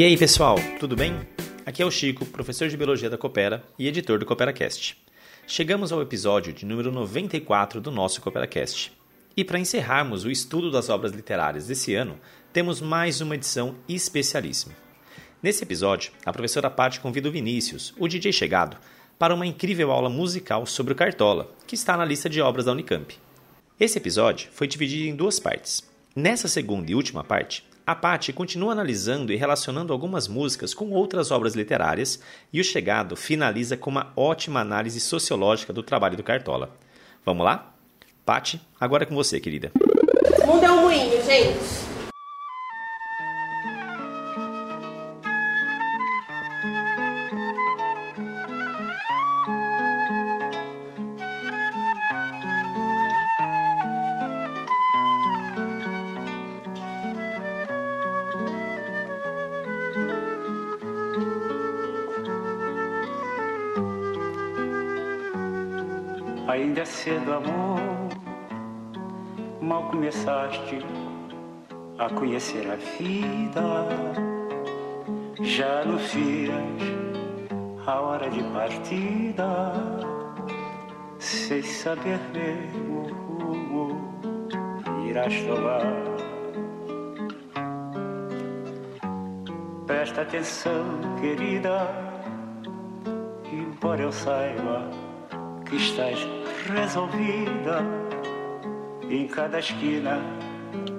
E aí, pessoal, tudo bem? Aqui é o Chico, professor de Biologia da Coopera e editor do CooperaCast. Chegamos ao episódio de número 94 do nosso CooperaCast. E para encerrarmos o estudo das obras literárias desse ano, temos mais uma edição especialíssima. Nesse episódio, a professora Paty convida o Vinícius, o DJ chegado, para uma incrível aula musical sobre o Cartola, que está na lista de obras da Unicamp. Esse episódio foi dividido em duas partes. Nessa segunda e última parte, a Paty continua analisando e relacionando algumas músicas com outras obras literárias e o Chegado finaliza com uma ótima análise sociológica do trabalho do Cartola. Vamos lá? Paty, agora é com você, querida. O é um moinho, gente. Conhecer a vida. Já anuncias a hora de partida, sem saber mesmo o rumo irás tomar. Presta atenção, querida, embora eu saiba que estás resolvida. Em cada esquina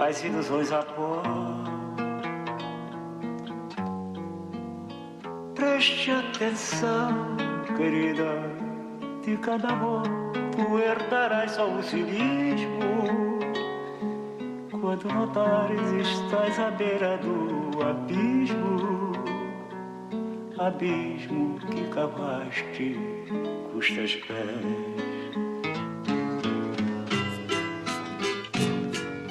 as ilusões a pó. Preste atenção, querida, de cada amor tu herdarás só o cinismo. Quando notares estás à beira do abismo, abismo que cavaste teus pés.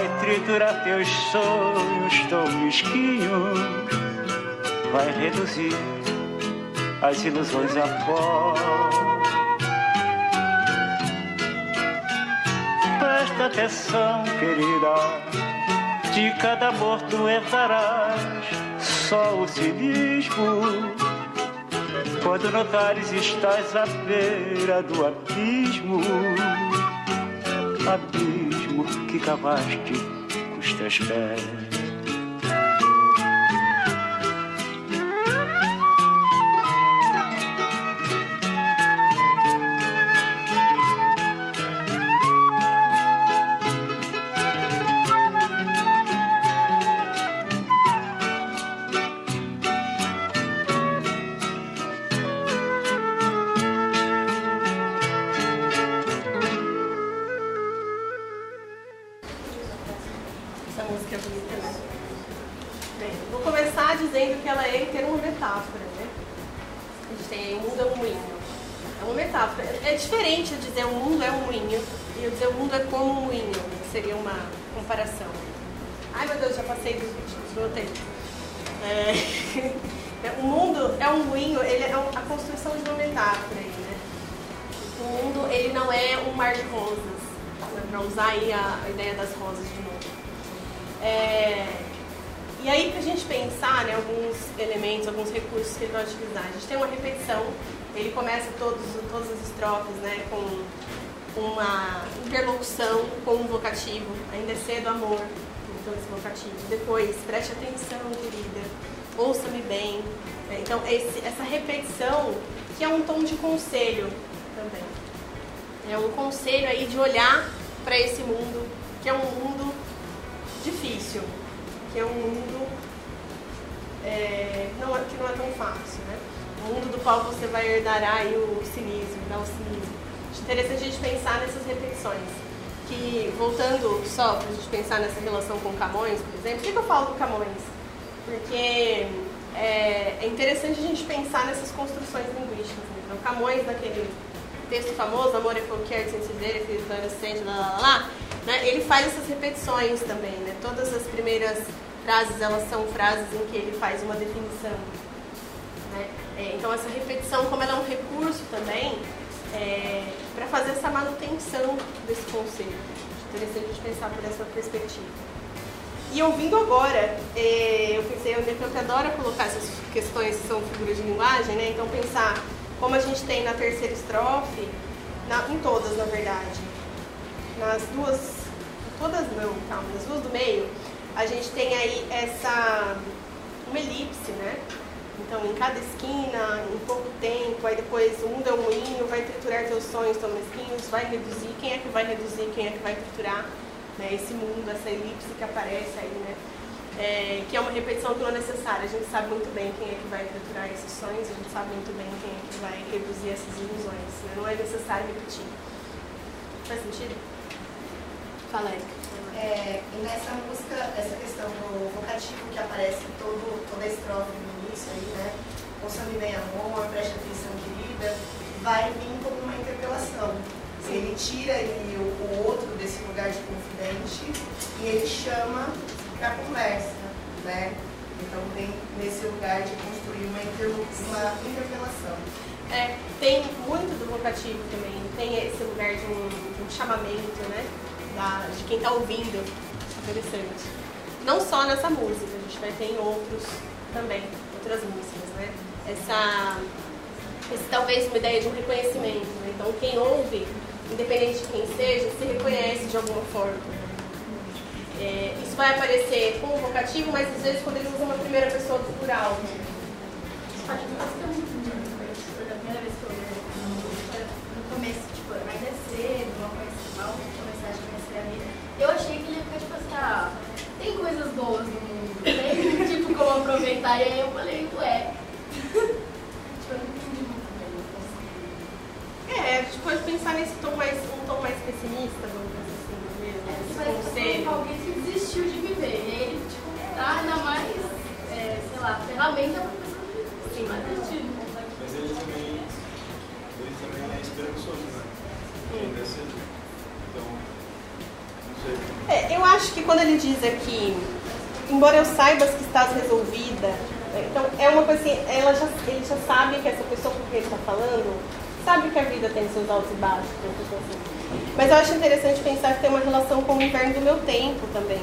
vai triturar teus sonhos tão mesquinhos vai reduzir as ilusões a pó. Presta atenção, querida, de cada amor tu herdarás só o cinismo. Quando notares estás à beira do abismo, abismo que cavaste com os teus dizer o mundo é um moinho e eu dizer o mundo é como um moinho, que seria uma comparação. Ai meu Deus, já passei dos últimos, voltei. É, o mundo é um moinho, ele é a construção de uma metáfora aí, né? O mundo ele não é um mar de rosas, né, para usar aí a, a, ideia das rosas de novo. É, e aí, para a gente pensar né, alguns elementos, alguns recursos que ele vai utilizar, a gente tem uma repetição, ele começa todos, todas as estrofes né, com uma interlocução com um vocativo, ainda é cedo amor, então esse vocativo. Depois, preste atenção, querida, ouça-me bem. Então, esse, essa repetição, que é um tom de conselho também. É um conselho aí de olhar para esse mundo, que é um mundo difícil, que é um mundo é, não, é, que não é tão fácil, né? Mundo do qual você vai herdar aí o cinismo, né? o cinismo. É interessante a gente pensar nessas repetições. Que, voltando só para a gente pensar nessa relação com Camões, por exemplo, por que, que eu falo do Camões? Porque é, é, interessante a gente pensar nessas construções linguísticas. Né? Então, Camões, naquele texto famoso, Amor é qualquer sem se ver, filho adolescente, lá, lá, lá, né? ele faz essas repetições também. Né? Todas as primeiras frases, elas são frases em que ele faz uma definição. É, então, essa repetição, como ela é um recurso também, é, para fazer essa manutenção desse conceito. Interessante a gente pensar por essa perspectiva. E ouvindo agora, é, eu pensei, o Decamp adora colocar essas questões que são figuras de linguagem, né? Então pensar como a gente tem na terceira estrofe, na, em todas na verdade, nas duas, todas não, calma, nas duas do meio, a gente tem aí essa, uma elipse, né? Então, em cada esquina, em pouco tempo, aí depois o mundo é um moinho, vai triturar teus sonhos tão mesquinhos, vai reduzir, quem é que vai reduzir, quem é que vai triturar? né, esse mundo, essa elipse que aparece aí, né, é, que é uma repetição que não é necessária. A gente sabe muito bem quem é que vai triturar esses sonhos, a gente sabe muito bem quem é que vai reduzir essas ilusões. Né? Não é necessário repetir. Faz sentido? Fala aí. É, e nessa música, essa questão do vocativo que aparece todo, toda a estrofe no início aí, né? Ouça-me bem amor, preste atenção querida, vai vir como uma interpelação ele tira ele, o, o outro desse lugar de confidente e ele chama para conversa, né? Então tem nesse lugar de construir uma, uma interpelação. É, tem muito do vocativo também, tem esse lugar de um, de um chamamento, né? Da, de quem está ouvindo. Interessante. Não só nessa música, a gente vai ter em outros também, outras músicas, né? Essa, esse talvez uma ideia de um reconhecimento. Né? Então quem ouve independente de quem seja, se reconhece de alguma forma. É, isso vai aparecer com o vocativo, mas às vezes quando eles usam uma primeira pessoa do plural. Acho que tipo como aproveitar, e aí eu falei, ué. tipo, eu não entendi muito bem. É, a gente pode pensar nesse tom mais, um tom mais pessimista, vamos dizer assim, mesmo. É, esse parece conselho. alguém que desistiu de viver. E ele, tipo, tá ainda mais, é, sei lá, ferramenta pra pessoa que Sim. mais sentido. Mas ele também, ele também é esperançoso, né? Ele é cedo. Então, não sei. É, eu acho que quando ele diz aqui, embora eu saibas que estás resolvida, né, então é uma coisa assim, ela já, ele já sabe que essa pessoa com quem ele está falando sabe que a vida tem seus altos e baixos, assim. Mas eu acho interessante pensar que tem uma relação com o inverno do meu tempo também.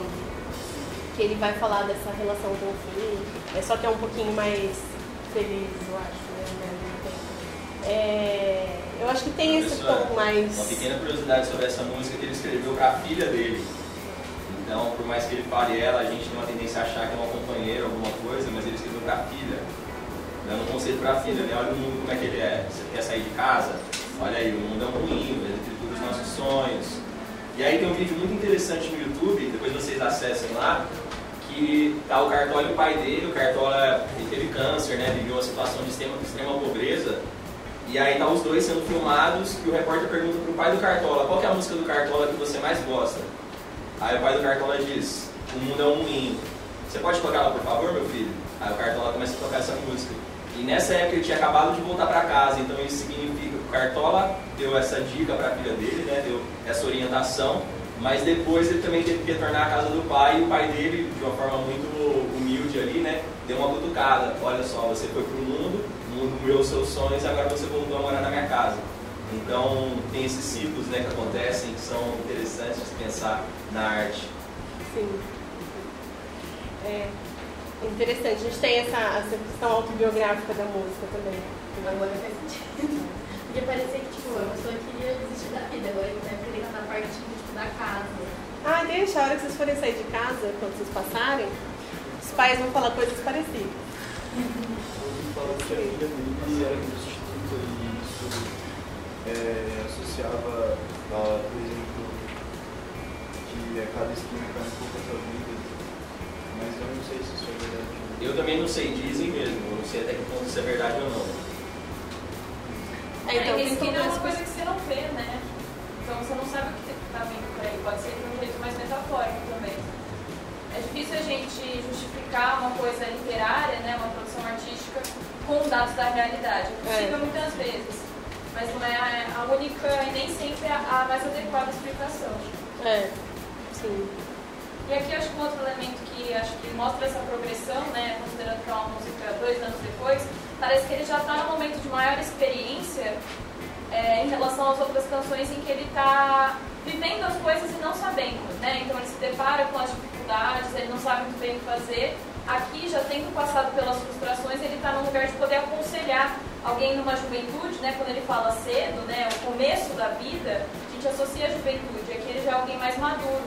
Que ele vai falar dessa relação com o fim, é só que é um pouquinho mais feliz, eu acho, né? É, eu acho que tem esse tom mais. Uma pequena curiosidade sobre essa música que ele escreveu para a filha dele. Então, por mais que ele fale ela, a gente tem uma tendência a achar que é uma companheira, alguma coisa, mas ele escreveu para a filha. Dando um conselho para a filha, né? Olha o mundo como é que ele é. Você quer sair de casa? Olha aí, o mundo é um ruim, ele tritura os nossos sonhos. E aí tem um vídeo muito interessante no YouTube, depois vocês acessem lá, que tá o Cartola e o pai dele. O Cartola teve câncer, né? Viveu uma situação de extrema, extrema pobreza. E aí tá os dois sendo filmados e o repórter pergunta pro pai do Cartola, qual é a música do Cartola que você mais gosta? Aí o pai do Cartola diz, o mundo é um moinho. Você pode tocar ela, por favor, meu filho? Aí o Cartola começa a tocar essa música. E nessa época ele tinha acabado de voltar para casa, então isso significa que o Cartola deu essa dica para a filha dele, né, deu essa orientação, mas depois ele também teve que retornar à casa do pai e o pai dele, de uma forma muito humilde ali, né, deu uma cutucada. Olha só, você foi pro mundo, o mundo criou seus sonhos, agora você voltou a morar na minha casa. Então, tem esses ciclos né, que acontecem que são interessantes de pensar na arte. Sim. É interessante. A gente tem essa, essa questão autobiográfica da música também. Agora faz sentido. Porque parecia que, tipo, a pessoa queria desistir da vida, agora ele vai querer cantar parte tipo, da casa. Ah, deixa, a hora que vocês forem sair de casa, quando vocês passarem, os pais vão falar coisas parecidas. A dele era prostituta e isso é, associava a, por exemplo, cai um pouco a sua vida. Mas eu não sei se isso é verdade. Eu também não sei, dizem mesmo, eu não sei até que ponto isso é verdade ou não. É, então, é, esquina é uma coisa que você não vê, né? Então você não sabe o que está vindo por aí. Pode ser de um jeito mais metafórico também. É difícil a gente justificar uma coisa literária, né, uma produção artística, com dados da realidade. É possível É. muitas vezes, mas não é a única e nem sempre a a mais adequada explicação. É, sim. E aqui acho que um outro elemento que acho que mostra essa progressão, né, considerando que é uma música dois anos depois, parece que ele já está num momento de maior experiência é, em relação às outras canções em que ele está vivendo as coisas e não sabendo, né? Então ele se depara com as dificuldades, ele não sabe muito bem o que fazer. Aqui, já tendo passado pelas frustrações, ele está num lugar de poder aconselhar alguém numa juventude, né? Quando ele fala cedo, né? O começo da vida, gente associa a juventude. Aqui ele já é alguém mais maduro,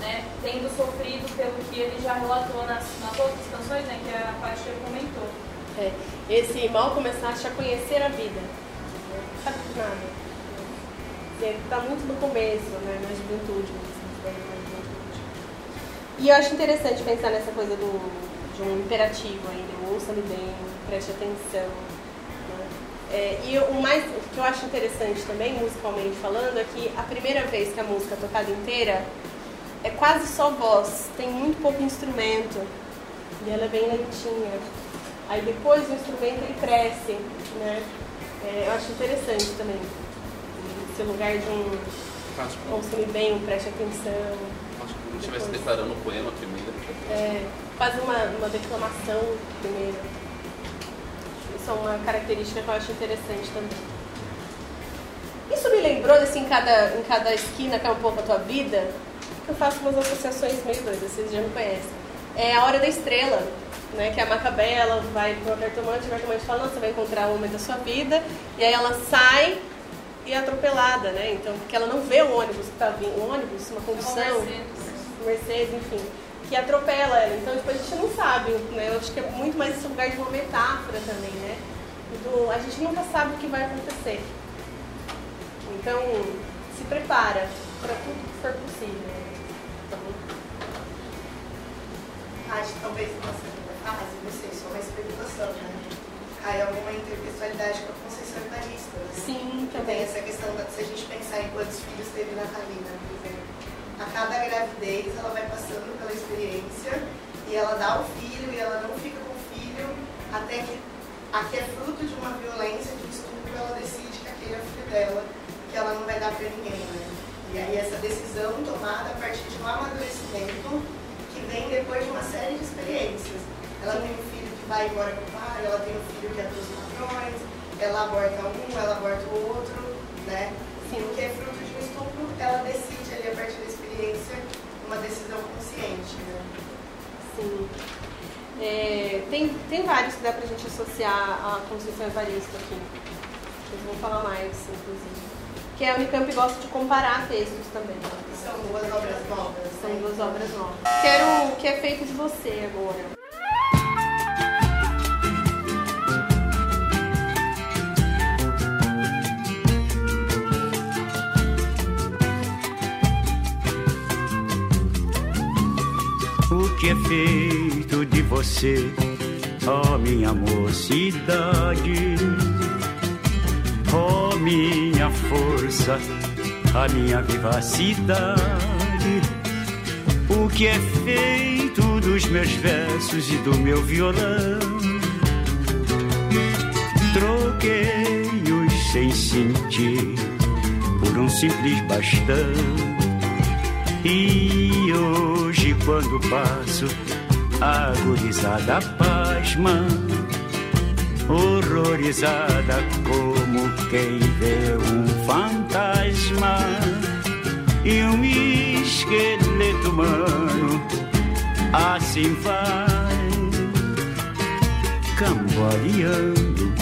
né? Tendo sofrido pelo que ele já relatou nas, nas outras canções, né? Que a Paty comentou. É, esse mal começaste a conhecer a vida. Sabe nada. Está muito no começo, né, na juventude. bem na juventude. E eu acho interessante pensar nessa coisa do, de um imperativo ainda, ouça-me bem, preste atenção. É, e o mais o que eu acho interessante também, musicalmente falando, é que a primeira vez que a música é tocada inteira é quase só voz, tem muito pouco instrumento. E ela é bem lentinha. Aí depois o instrumento ele cresce, né? É, eu acho interessante também. Esse lugar de um ouça-me bem, um preste atenção. acho que se estivesse declarando o poema primeiro. É, faz uma, uma declamação primeiro. Isso é uma característica que eu acho interessante também. Isso me lembrou, assim, em cada, em cada esquina que é um pouco a tua vida, que eu faço umas associações meio doidas, vocês já me conhecem. É a Hora da Estrela, né? Que a Macabé, ela vai pro cartomante, o cartomante fala, você vai encontrar o homem da sua vida, e aí ela sai e é atropelada, né? Então, porque ela não vê o ônibus que tá vindo, um ônibus, uma condução. Mercedes. Mercedes, enfim, que atropela ela. Então, tipo, a gente não sabe, né? Eu acho que é muito mais esse lugar de uma metáfora também, né? Do, a gente nunca sabe o que vai acontecer. Então, se prepara para tudo que for possível. Então, Acho que talvez na segunda fase, não sei, só uma especulação, né? Cai alguma intertextualidade com a Conceição Evarista, né? sim, Também também. essa questão, da, se a gente pensar em quantos filhos teve Natalina, por exemplo, a cada gravidez ela vai passando pela experiência e ela dá o filho e ela não fica com o filho até que a que é fruto de uma violência, de um estupro, ela decide que aquele é o filho dela, que ela não vai dar para ninguém, né? E aí essa decisão tomada a partir de um amadurecimento que vem depois de uma série de experiências. Ela tem um filho que vai embora com o pai, ela tem um filho que é dos patrões, ela aborta um, ela aborta o outro, né? Sim. O que é fruto de um estupro, ela decide ali a partir experiência uma decisão consciente, né? Sim. É, tem, tem vários que dá pra gente associar a Conceição Evaristo aqui. Eu vou falar mais, inclusive. Que a Unicamp gosta de comparar textos também. São duas obras novas. São né? duas obras novas. Quero o que é feito de você agora. Que é feito de você, ó minha mocidade? Ó minha força, a minha vivacidade. O que é feito dos meus versos e do meu violão? Troquei-os sem sentir por um simples bastão. E hoje, hoje quando passo, agonizada pasma, horrorizada como quem vê um fantasma e um esqueleto humano. Assim vai, cambaleando,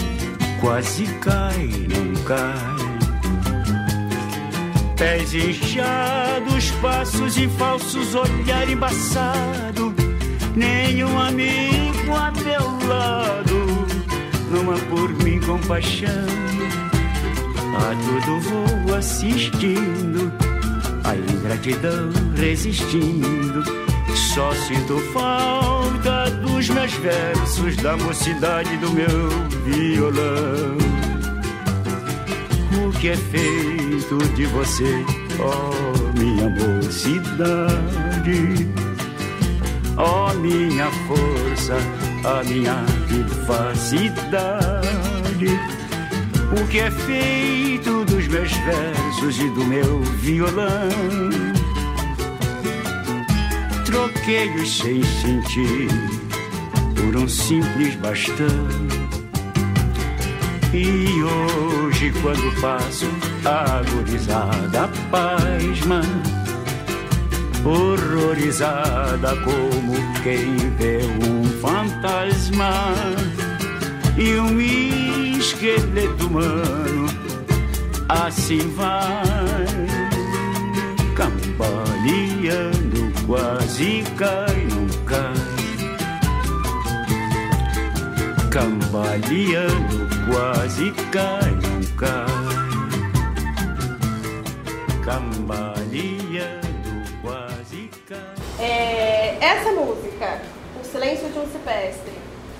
quase cai, não cai Pés inchados, passos em falsos, olhar embaçado, nenhum amigo a meu lado, numa por mim compaixão. A tudo vou assistindo, a ingratidão resistindo. Só sinto falta dos meus versos, da mocidade do meu violão. O que é feito de você, ó minha mocidade? Ó minha força, a minha vivacidade. O que é feito dos meus versos e do meu violão? Troquei-os sem sentir por um simples bastão. E hoje, quando passo, agorizada, pasma, horrorizada como quem vê um fantasma e um esqueleto humano, assim vai cambaleando, quase cai, não cai. Cambaleando, quase cai, não cai. Cambaleando, quase cai. É, essa música, O Silêncio de um Cipestre,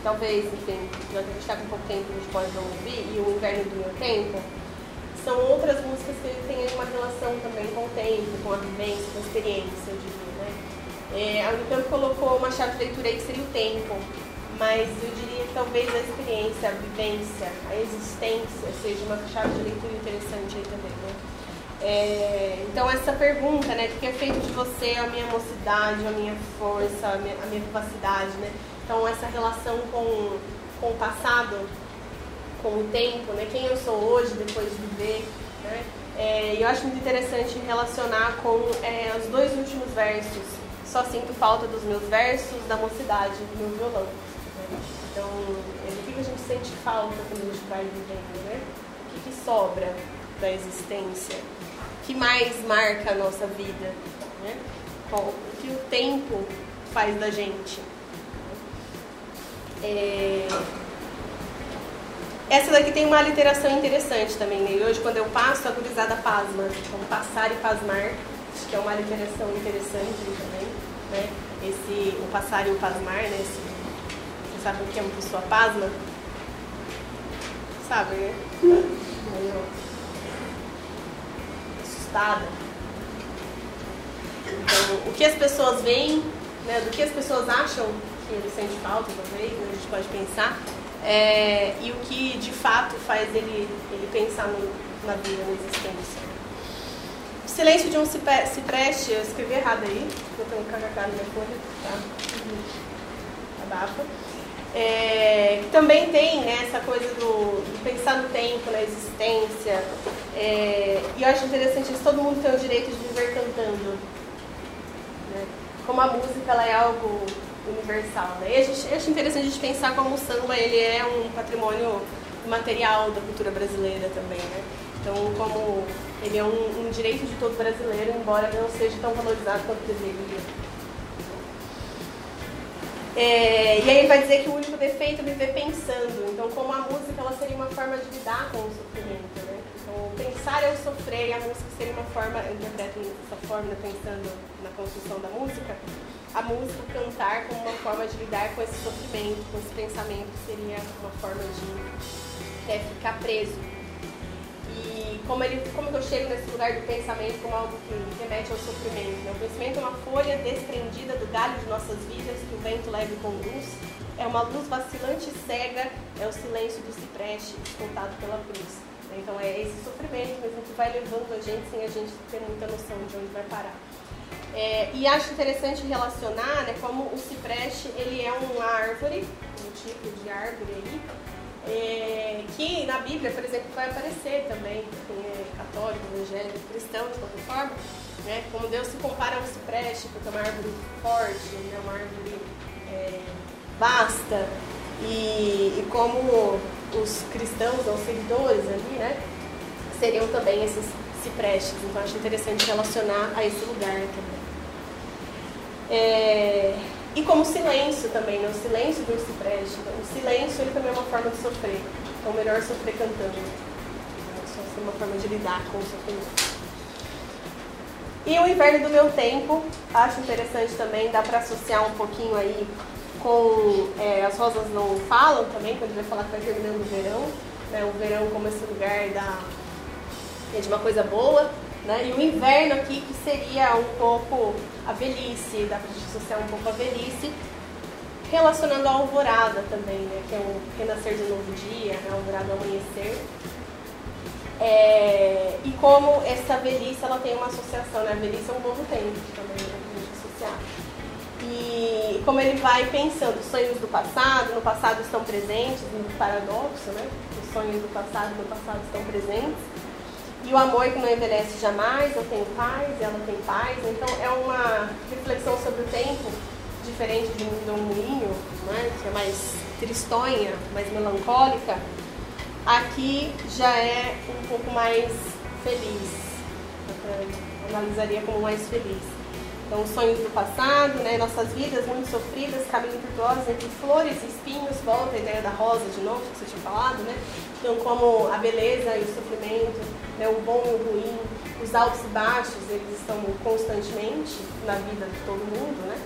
talvez, enfim, já a gente está com pouco tempo, a gente pode não ouvir, e O Inverno do Meu Tempo, são outras músicas que têm uma relação também com o tempo, com a vivência, com a experiência, eu diria, né? É, a Unicamp colocou uma chave de leitura aí que seria o tempo, mas eu diria que talvez a experiência, a vivência, a existência seja uma chave de leitura interessante aí também, né? É, então essa pergunta, né, que é feito de você, a minha mocidade, a minha força, a minha, a minha vivacidade, né? Então essa relação com, com o passado, com o tempo, né? Quem eu sou hoje depois de viver, né? É, eu acho muito interessante relacionar com é, os dois últimos versos. Só sinto falta dos meus versos, da mocidade, do meu violão. Então, é, o que a gente sente falta quando a gente vai vivendo, né? O que, que sobra da existência? O que mais marca a nossa vida? Né? O que o tempo faz da gente? É, essa daqui tem uma literação interessante também, né? E hoje, quando eu passo, a gurizada pasma. Então, passar e pasmar, acho que é uma literação interessante também, né? Esse, o passar e o pasmar, né? Esse, sabe o que é uma pessoa pasma? Sabe, né? Assustada. Então, o que as pessoas veem, né? Do que as pessoas acham que ele sente falta, talvez, né? a gente pode pensar. É, e o que de fato faz ele, ele pensar no, na vida, na existência. O silêncio de um cipreste, eu escrevi errado aí, tenho um kkk na minha folha, tá? Abafa. É, também tem né, essa coisa do, do pensar no tempo, na existência. É, e eu acho interessante isso, todo mundo tem o direito de viver cantando. né? Como a música ela é algo universal. Né? E a gente, eu acho interessante a gente pensar como o samba ele é um patrimônio material da cultura brasileira também. Né? Então, como ele é um, um direito de todo brasileiro, embora não seja tão valorizado quanto deveria. É, e aí ele vai dizer que o único defeito é viver pensando. Então, como a música ela seria uma forma de lidar com o sofrimento, né? Então, pensar é o sofrer e a música seria uma forma, eu interpreto dessa forma, pensando na construção da música, a música cantar como uma forma de lidar com esse sofrimento, com esse pensamento, seria uma forma de né, ficar preso. E como, ele, como eu chego nesse lugar do pensamento como algo que remete ao sofrimento? Né? O pensamento é uma folha desprendida do galho de nossas vidas que o vento leve com luz. É uma luz vacilante e cega, é o silêncio do cipreste escoltado pela cruz. Então é esse sofrimento mesmo que vai levando a gente sem a gente ter muita noção de onde vai parar. É, e acho interessante relacionar né, como o cipreste ele é uma árvore, um tipo de árvore aí, é, que na Bíblia, por exemplo, vai aparecer também, quem é católico, evangélico, cristão de qualquer forma, né, como Deus se compara ao cipreste, porque é uma árvore forte, né, uma árvore é, vasta, e, e como os cristãos, os seguidores ali, né, seriam também esses ciprestes. Então acho interessante relacionar a esse lugar também. É, e como silêncio também, né? o silêncio do cipreste. Então, o silêncio ele também é uma forma de sofrer. Então melhor sofrer cantando. Isso é uma forma de lidar com o sofrimento. E o inverno do meu tempo, acho interessante também, dá para associar um pouquinho aí com é, as rosas não falam também, quando vai falar que vai terminando o verão, né? o verão como esse lugar da, é de uma coisa boa, né? e o inverno aqui que seria um pouco a velhice, dá para associar um pouco a velhice, relacionando a alvorada também, né? que é um renascer de um novo dia, né? alvorada amanhecer. É, e como essa velhice ela tem uma associação, né? a velhice é um novo tempo também, né? a gente associar. E como ele vai pensando, os sonhos do passado, no passado estão presentes, no paradoxo, né? Os sonhos do passado, no passado estão presentes. E o amor que não envelhece jamais, eu tenho paz, ela tem paz. Então é uma reflexão sobre o tempo, diferente de um moinho, né? que é mais tristonha, mais melancólica. Aqui já é um pouco mais feliz. Eu analisaria como mais feliz. Então, os sonhos do passado, né, nossas vidas muito sofridas, caminho tortuosos entre flores e espinhos, volta a ideia da rosa de novo, que você tinha falado, né? Então, como a beleza e o sofrimento, né, o bom e o ruim, os altos e baixos, eles estão constantemente na vida de todo mundo, né?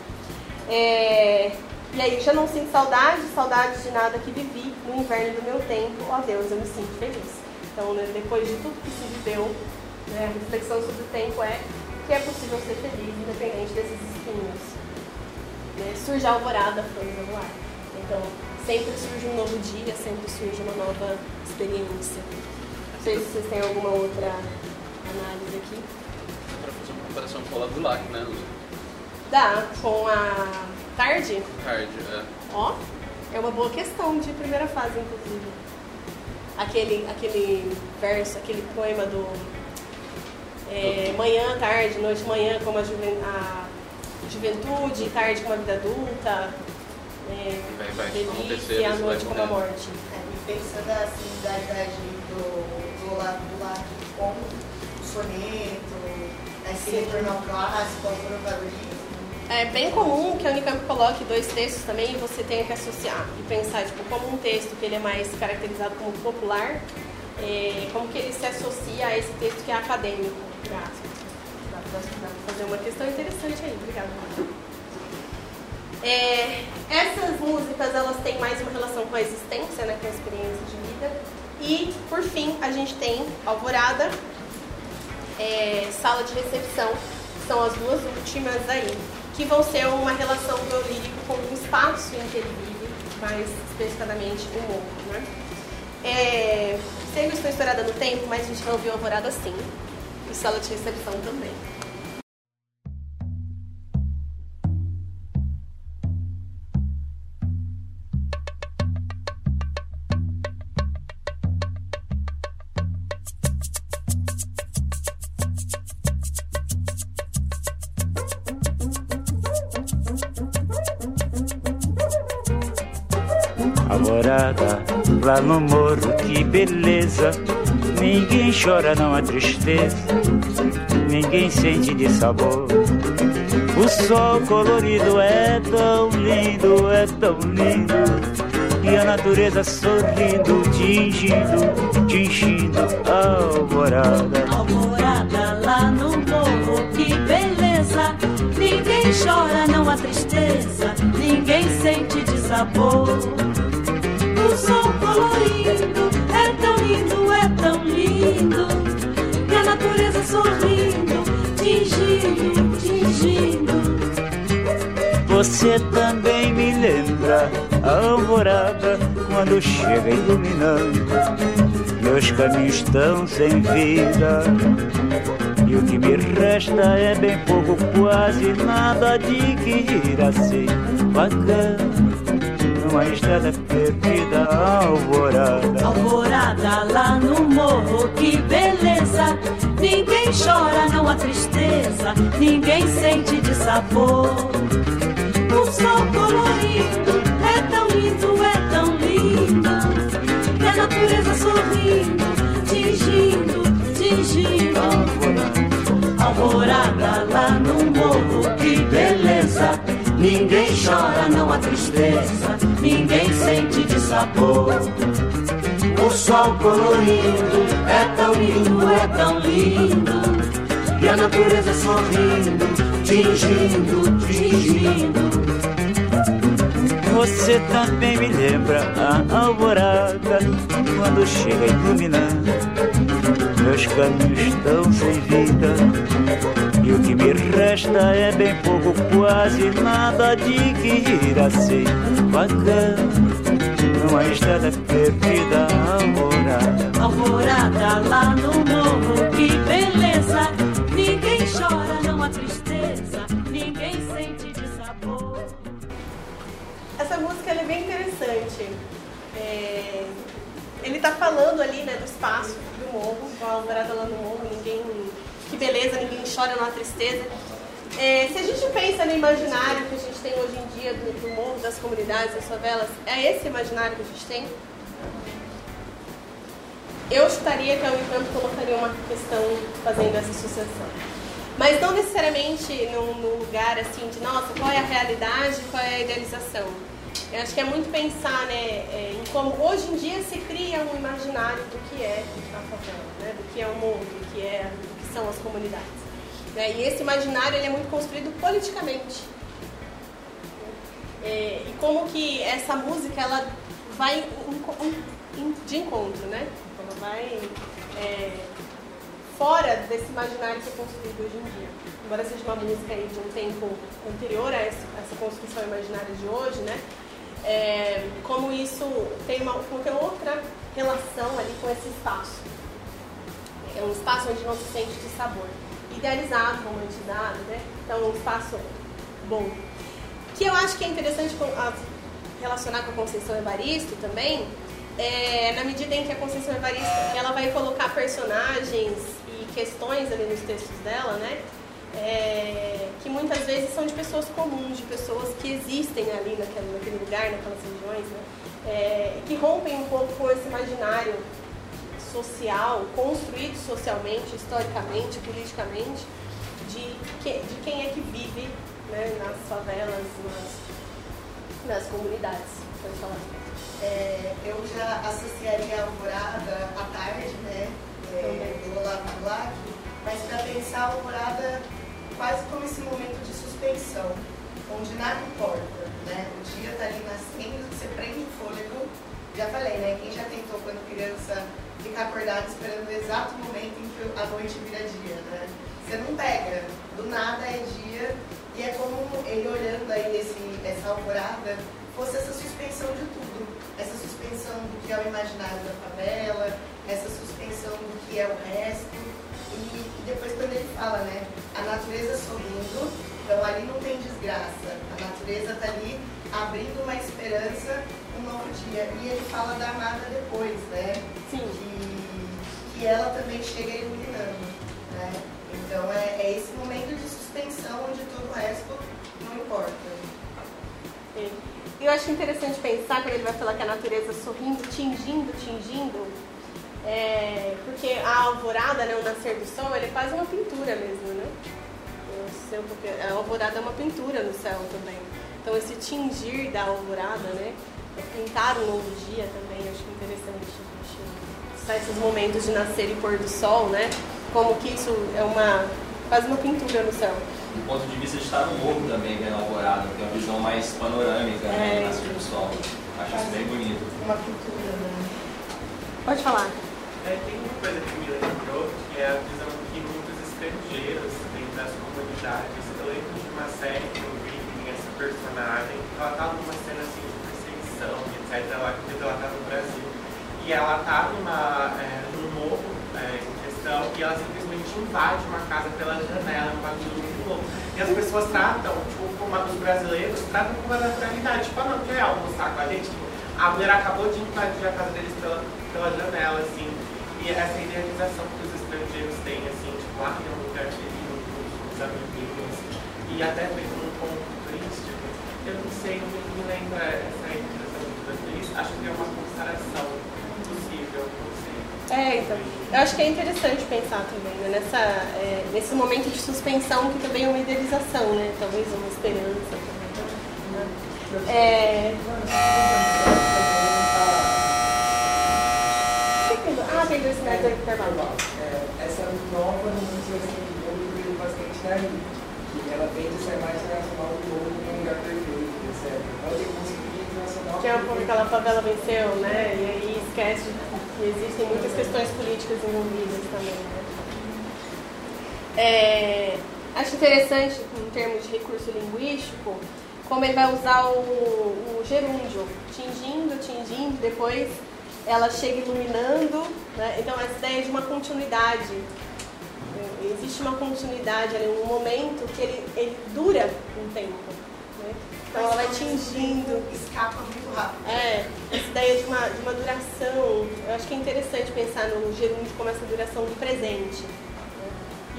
É, e aí, já não sinto saudade, saudade de nada que vivi no inverno do meu tempo, ó Deus, eu me sinto feliz. Então, né, depois de tudo que se viveu, né, a reflexão sobre o tempo é que é possível ser feliz independente desses espinhos. Né? Surge a alvorada, no ar. Então, sempre surge um novo dia, sempre surge uma nova experiência. Não sei se vocês têm alguma outra análise aqui. Para fazer uma comparação com a do LAC, né? Dá, com a tarde? Tarde, é. Ó, é uma boa questão de primeira fase, inclusive. Aquele, aquele verso, aquele poema do é, manhã, tarde, noite, manhã como a, juven, a juventude, tarde como a vida adulta, é, Vai, vai e a noite como a morte. É, e pensando a similaridade do, do lado do lado com o soneto, esse retorno ao clássico, ao protagonismo. É bem comum que a Unicamp coloque dois textos também e você tenha que associar e pensar tipo, como um texto que ele é mais caracterizado como popular, é, como que ele se associa a esse texto que é acadêmico. Graças. Dá fazer uma questão interessante aí. Obrigada. É, essas músicas elas têm mais uma relação com a existência, né, com a experiência de vida. E, por fim, a gente tem Alvorada, é, Sala de Recepção, são as duas últimas aí, que vão ser uma relação do lírico com o espaço em que ele vive, mais especificamente o morro. Né? É, sei que eu estou estourada no tempo, mas a gente vai ouvir Alvorada sim, e Sala de Recepção também. Alvorada, lá no morro, que beleza. Ninguém chora, não há tristeza. Ninguém sente de sabor. O sol colorido é tão lindo, é tão lindo. E a natureza sorrindo, tingindo, tingindo a alvorada. Alvorada lá no morro, que beleza. Ninguém chora, não há tristeza. Ninguém sente de sabor. O sol colorido é tão lindo, é tão lindo. E a natureza sorrindo, tingindo, tingindo. Você também me lembra a alvorada quando chega iluminando. Meus caminhos estão sem vida. E o que me resta é bem pouco, quase nada de que ir assim bacana. Numa estrada perdida, alvorada. Alvorada lá no morro, que beleza. Ninguém chora, não há tristeza, ninguém sente de sabor. O sol colorido é tão lindo, é tão lindo. E a natureza sorrindo, tingindo, tingindo. Alvorada lá no morro, que beleza. Ninguém chora, não há tristeza, ninguém sente de. O sol colorido é tão lindo, é tão lindo. E a natureza sorrindo, tingindo, tingindo. Você também me lembra a alvorada quando chega iluminando. Meus caminhos estão sem vida e o que me resta é bem pouco, quase nada de que ir assim bacana. Numa estrada perdida, alvorada. Alvorada lá no morro, que beleza. Ninguém chora, não há tristeza, ninguém sente de sabor. Essa música ela é bem interessante. É, Ele tá falando ali, né, do espaço do morro, com a alvorada lá no morro, ninguém. Que beleza, ninguém chora, não tristeza. É, se a gente pensa no imaginário que a gente tem hoje em dia do, do morro, das comunidades, das favelas, é esse imaginário que a gente tem? Eu chutaria que a Unicamp colocaria uma questão fazendo essa associação. Mas não necessariamente num, num lugar assim de, nossa, qual é a realidade, qual é a idealização. Eu acho que é muito pensar né, é, em como hoje em dia se cria um imaginário do que é a favela, né, do que é o mundo, do que, é, do que são as comunidades. Né? E esse imaginário ele é muito construído politicamente. É, e como que essa música ela vai de encontro, né? Ela vai é, fora desse imaginário que é construído hoje em dia. Embora seja uma música aí de um tempo anterior a essa, essa construção imaginária de hoje, né? É, como isso tem uma, tem outra relação ali com esse espaço. É um espaço onde não se sente de sabor. Idealizado, romantizado, né? Então, um espaço bom. Que eu acho que é interessante relacionar com a Conceição Evaristo também, é, na medida em que a Conceição Evaristo ela vai colocar personagens e questões ali nos textos dela, né? É, que muitas vezes são de pessoas comuns, de pessoas que existem ali naquele, naquele lugar, naquelas regiões, né? É, que rompem um pouco com esse imaginário social, construído socialmente, historicamente, politicamente, de, que- de quem é que vive né, nas favelas, nas, nas comunidades. Pode falar. É, eu já associaria a alvorada à tarde, né? É, do Olavo Bilac, mas para pensar a alvorada quase como esse momento de suspensão, onde nada importa, né? O dia está ali nascendo, você prende o fôlego. Já falei, né? Quem já tentou quando criança ficar acordado esperando o exato momento em que a noite vira dia, né? Você não pega, do nada é dia, e é como ele olhando aí esse, essa alvorada fosse essa suspensão de tudo. Essa suspensão do que é o imaginário da favela, essa suspensão do que é o resto. E depois quando ele fala, né? A natureza sorrindo, então ali não tem desgraça. A natureza está ali abrindo uma esperança, um novo dia. E ele fala da amada depois, né? Sim. Que, que ela também chega iluminando, né? Então é, é esse momento de suspensão onde todo o resto não importa. E eu acho interessante pensar quando ele vai falar que a natureza sorrindo, tingindo, tingindo, é, porque a alvorada, né, o nascer do sol, ele é quase uma pintura mesmo, né? Eu sei pouquinho- A alvorada é uma pintura no céu também. Então esse tingir da alvorada, né? É pintar um novo dia também, acho interessante a gente pensar esses momentos de nascer e pôr do sol, né? Como que isso é uma quase uma pintura no céu. Do ponto de vista de estar no morro também, vendo a alvorada, tem uma visão mais panorâmica, né, É. do nascer do sol. Acho isso bem bonito. Uma pintura, né? Pode falar. É, tem uma coisa que me lembrou, que é a visão que muitos estrangeiros dentro das comunidades. Eu lembro de uma série que eu vi que essa personagem, ela tá numa cena assim de perseguição, etc. Ela, ela tá no Brasil. E ela tá numa, é, num morro é, em questão e ela simplesmente invade uma casa pela janela, um bagulho muito louco. E as pessoas tratam, tipo, como os brasileiros tratam com uma naturalidade. Tipo, ah, não quer almoçar com a gente? Tipo, a mulher acabou de invadir a casa deles pela, pela janela, assim. E essa idealização que os estrangeiros têm, assim, tipo, lá tem um lugar querido os amiguinhos, e até fez um ponto turístico, eu não sei, não me, lembra essa impressão muito atriz, acho que é uma comparação possível, não sei. É, então. Eu acho que é interessante pensar também né, nessa, é, nesse momento de suspensão que também é uma idealização, né? Talvez uma esperança também. Né? É... Ah, tem dois intervalo. É, essa nova no Museu Científico veio bastante daí, que ela tende a ser mais internacional do que um lugar perfeito, etc. Ela tem conseguido internacional. Que é um pouco aquela favela venceu, né? E aí esquece que existem muitas questões políticas envolvidas também, né? É, acho interessante, em termos de recurso linguístico, como ele vai usar o, o gerúndio, tingindo, tingindo, depois ela chega iluminando, né? então essa ideia de uma continuidade. Existe uma continuidade ali, um momento que ele, ele dura um tempo. Né? Então ela vai tingindo. Escapa muito rápido. É, essa ideia de uma, de uma duração. Eu acho que é interessante pensar no gerúndio como essa duração do presente. né?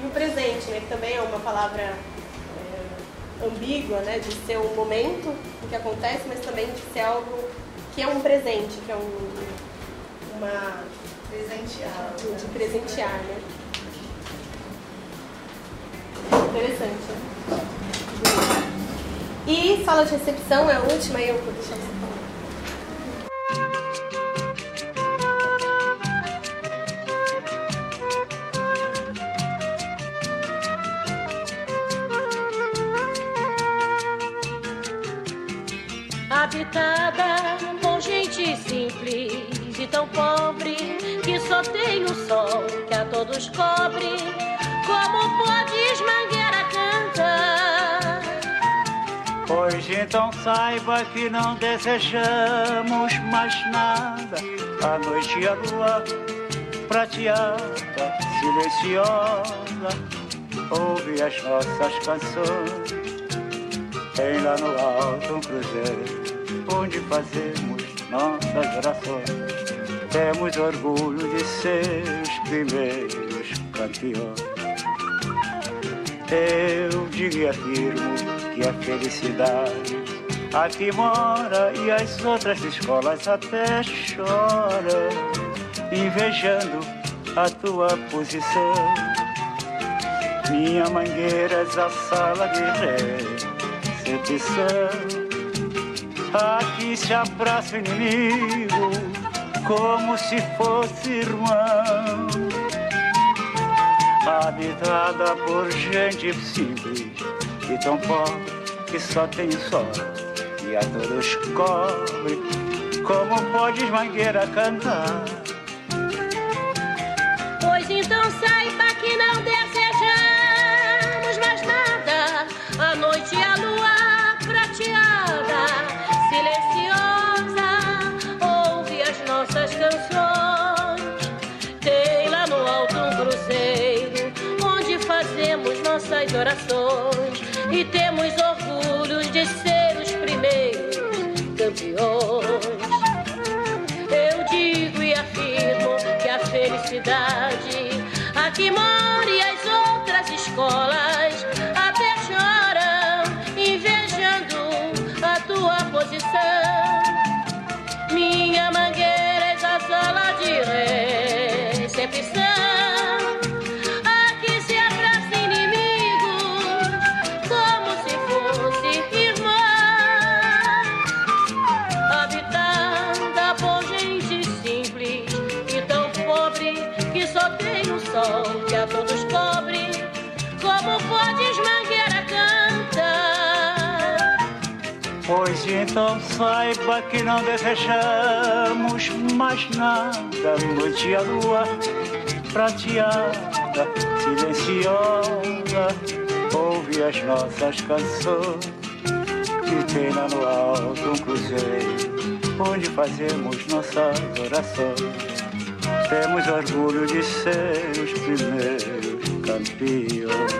E o presente, né, que também é uma palavra é, ambígua, né, de ser um momento o que acontece, mas também de ser algo que é um presente, que é um, uma. Presentear. De presentear, né? Interessante. né? E sala de recepção é a última, eu vou deixar você falar. Como podes mangueira cantar? Pois então saiba que não desejamos mais nada. A noite e a lua prateada, silenciosa, ouve as nossas canções. Tem lá no alto um cruzeiro, onde fazemos nossas orações. Temos orgulho de ser os primeiros Eu digo e afirmo que a felicidade aqui mora e as outras escolas até choram, invejando a tua posição. Minha mangueira é a sala de recepção. Aqui se abraça o inimigo como se fosse irmão habitada por gente simples e tão pobre que só tem sol e a todos cobre. Como podes, mangueira, cantar? Pois então saiba que não fazemos nossas orações. E temos orgulho de ser então saiba que não desejamos mais nada. Noite a lua prateada, silenciosa, ouve as nossas canções. E tem lá no alto um cruzeiro, onde fazemos nossas orações. Temos orgulho de ser os primeiros campeões.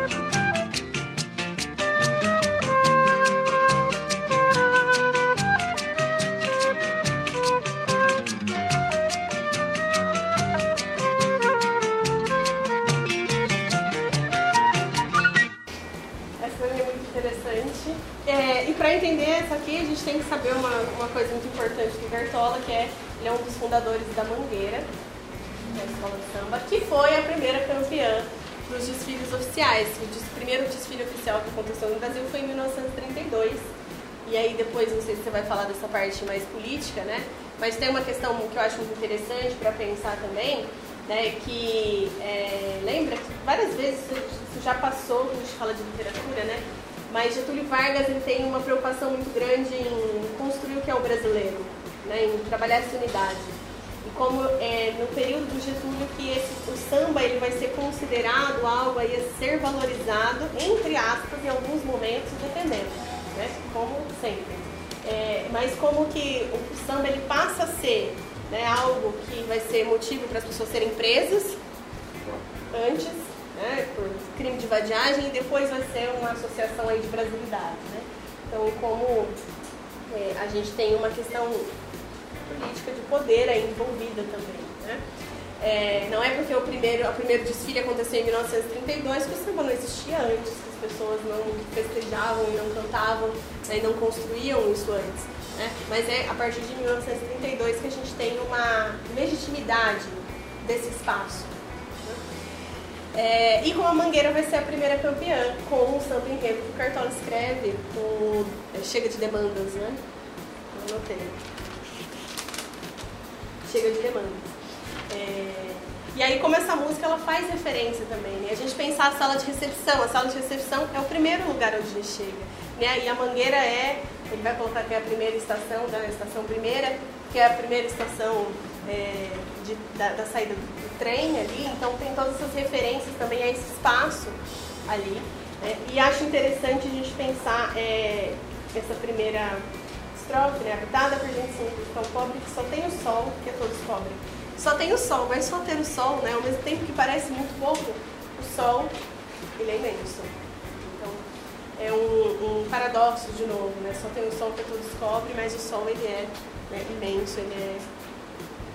Importante do Cartola, que é ele é um dos fundadores da Mangueira, que é a escola de samba, que foi a primeira campeã dos desfiles oficiais. O primeiro desfile oficial que aconteceu no Brasil foi em 1932. E aí depois, não sei se você vai falar dessa parte mais política, né? Mas tem uma questão que eu acho muito interessante para pensar também, né? Que é, lembra que várias vezes isso já passou quando a gente fala de literatura, né? Mas Getúlio Vargas ele tem uma preocupação muito grande em construir o que é o brasileiro, né? Em trabalhar essa unidade. E como é, no período do Getúlio que esse, o samba ele vai ser considerado algo aí a ser valorizado, entre aspas, em alguns momentos, dependendo, né? Como sempre. É, mas como que o, samba ele passa a ser né, algo que vai ser motivo para as pessoas serem presas antes, né, por crime de vadiagem, e depois vai ser uma associação aí de brasilidade, né? Então, como é, a gente tem uma questão política de poder aí envolvida também, né? É, não é porque o primeiro, o primeiro desfile aconteceu em 1932 que o samba não existia antes, que as pessoas não festejavam e não cantavam né, e não construíam isso antes. Né? Mas é a partir de 1932 que a gente tem uma legitimidade desse espaço. Né? É, e como a Mangueira vai ser a primeira campeã com o samba enredo que o Cartola escreve, o é, Chega de Demandas, né? Eu anotei. Chega de Demandas. É, e aí, como essa música ela faz referência também, né? A gente pensar a sala de recepção, a sala de recepção é o primeiro lugar onde a gente chega, né? E a Mangueira é, ele vai colocar aqui a primeira estação, da estação primeira, que é a primeira estação é, de- da, da saída do, trem ali, então tem todas essas referências também a esse espaço ali. né? E acho interessante a gente pensar é, essa primeira estrofe, né? Habitada por gente simples, tão pobre que só tem o sol, que a todos cobrem. Só tem o sol, mas só ter o sol, né? Ao mesmo tempo que parece muito pouco, o sol, ele é imenso. Então, é um, um paradoxo de novo, né? Só tem o sol que a todos cobrem, mas o sol, ele é né, imenso, ele é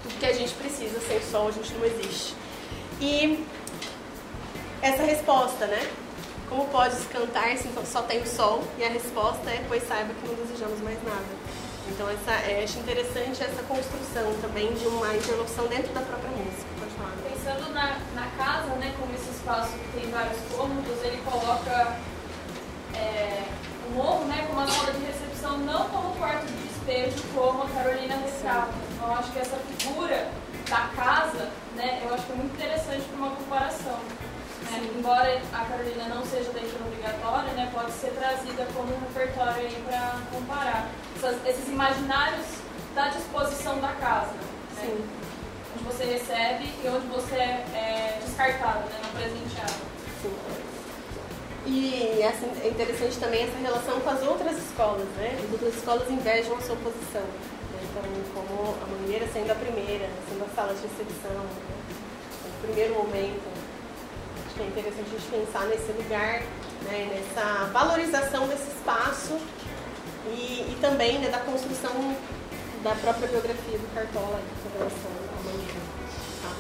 tudo que a gente precisa. Sem sol, a gente não existe. E essa resposta, né? Como pode cantar se só tem o sol? E a resposta é, pois saiba que não desejamos mais nada. Então, essa, é, acho interessante essa construção também de uma interlocução dentro da própria música. Falar. Pensando na, na casa, né, como esse espaço que tem vários cômodos, ele coloca é, o morro né, como a sala de recepção, não como quarto de despejo, como a Carolina retrata. Então, eu acho que essa figura da casa, né, eu acho que é muito interessante para uma comparação. né? Embora a Carolina não seja leitura obrigatória, né, pode ser trazida como um repertório para comparar. Essas- esses imaginários da disposição da casa. Né? Onde você recebe e onde você é descartado, né, não presenteado. E é interessante também essa relação com as outras escolas, né? As outras escolas invejam a sua posição. né? Então, como a Mangueira sendo a primeira, sendo a sala de recepção, né? primeiro momento. Acho que é interessante a gente pensar nesse lugar, né? nessa valorização desse espaço e, e também né, da construção da própria biografia do Cartola em relação à Mangueira. Tá?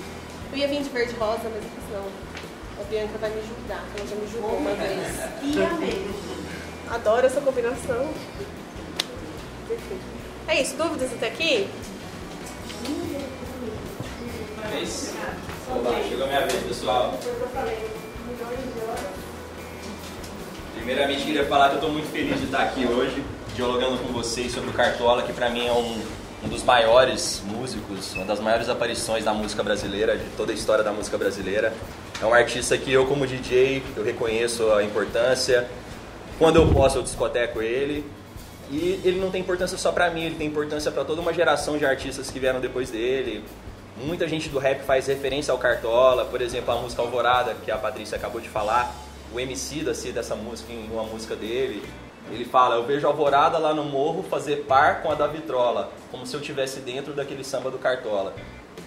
Eu ia vir de verde rosa, mas senão a Bianca vai me julgar, ela já me julgou uma vez. E amei. Adoro essa combinação. Perfeito. É isso, dúvidas até aqui? É isso. Olá, chegou a minha vez, pessoal. Primeiramente, queria falar que eu estou muito feliz de estar aqui hoje, dialogando com vocês sobre o Cartola, que para mim é um, um dos maiores músicos, uma das maiores aparições da música brasileira, de toda a história da música brasileira. É um artista que eu, como DJ, eu reconheço a importância. Quando eu posso, eu discoteco ele. E ele não tem importância só pra mim, ele tem importância pra toda uma geração de artistas que vieram depois dele. Muita gente do rap faz referência ao Cartola, por exemplo, a música Alvorada, que a Patrícia acabou de falar. O MC da cita essa música em uma música dele. Ele fala: Eu vejo a Alvorada lá no morro fazer par com a da Vitrola, como se eu estivesse dentro daquele samba do Cartola.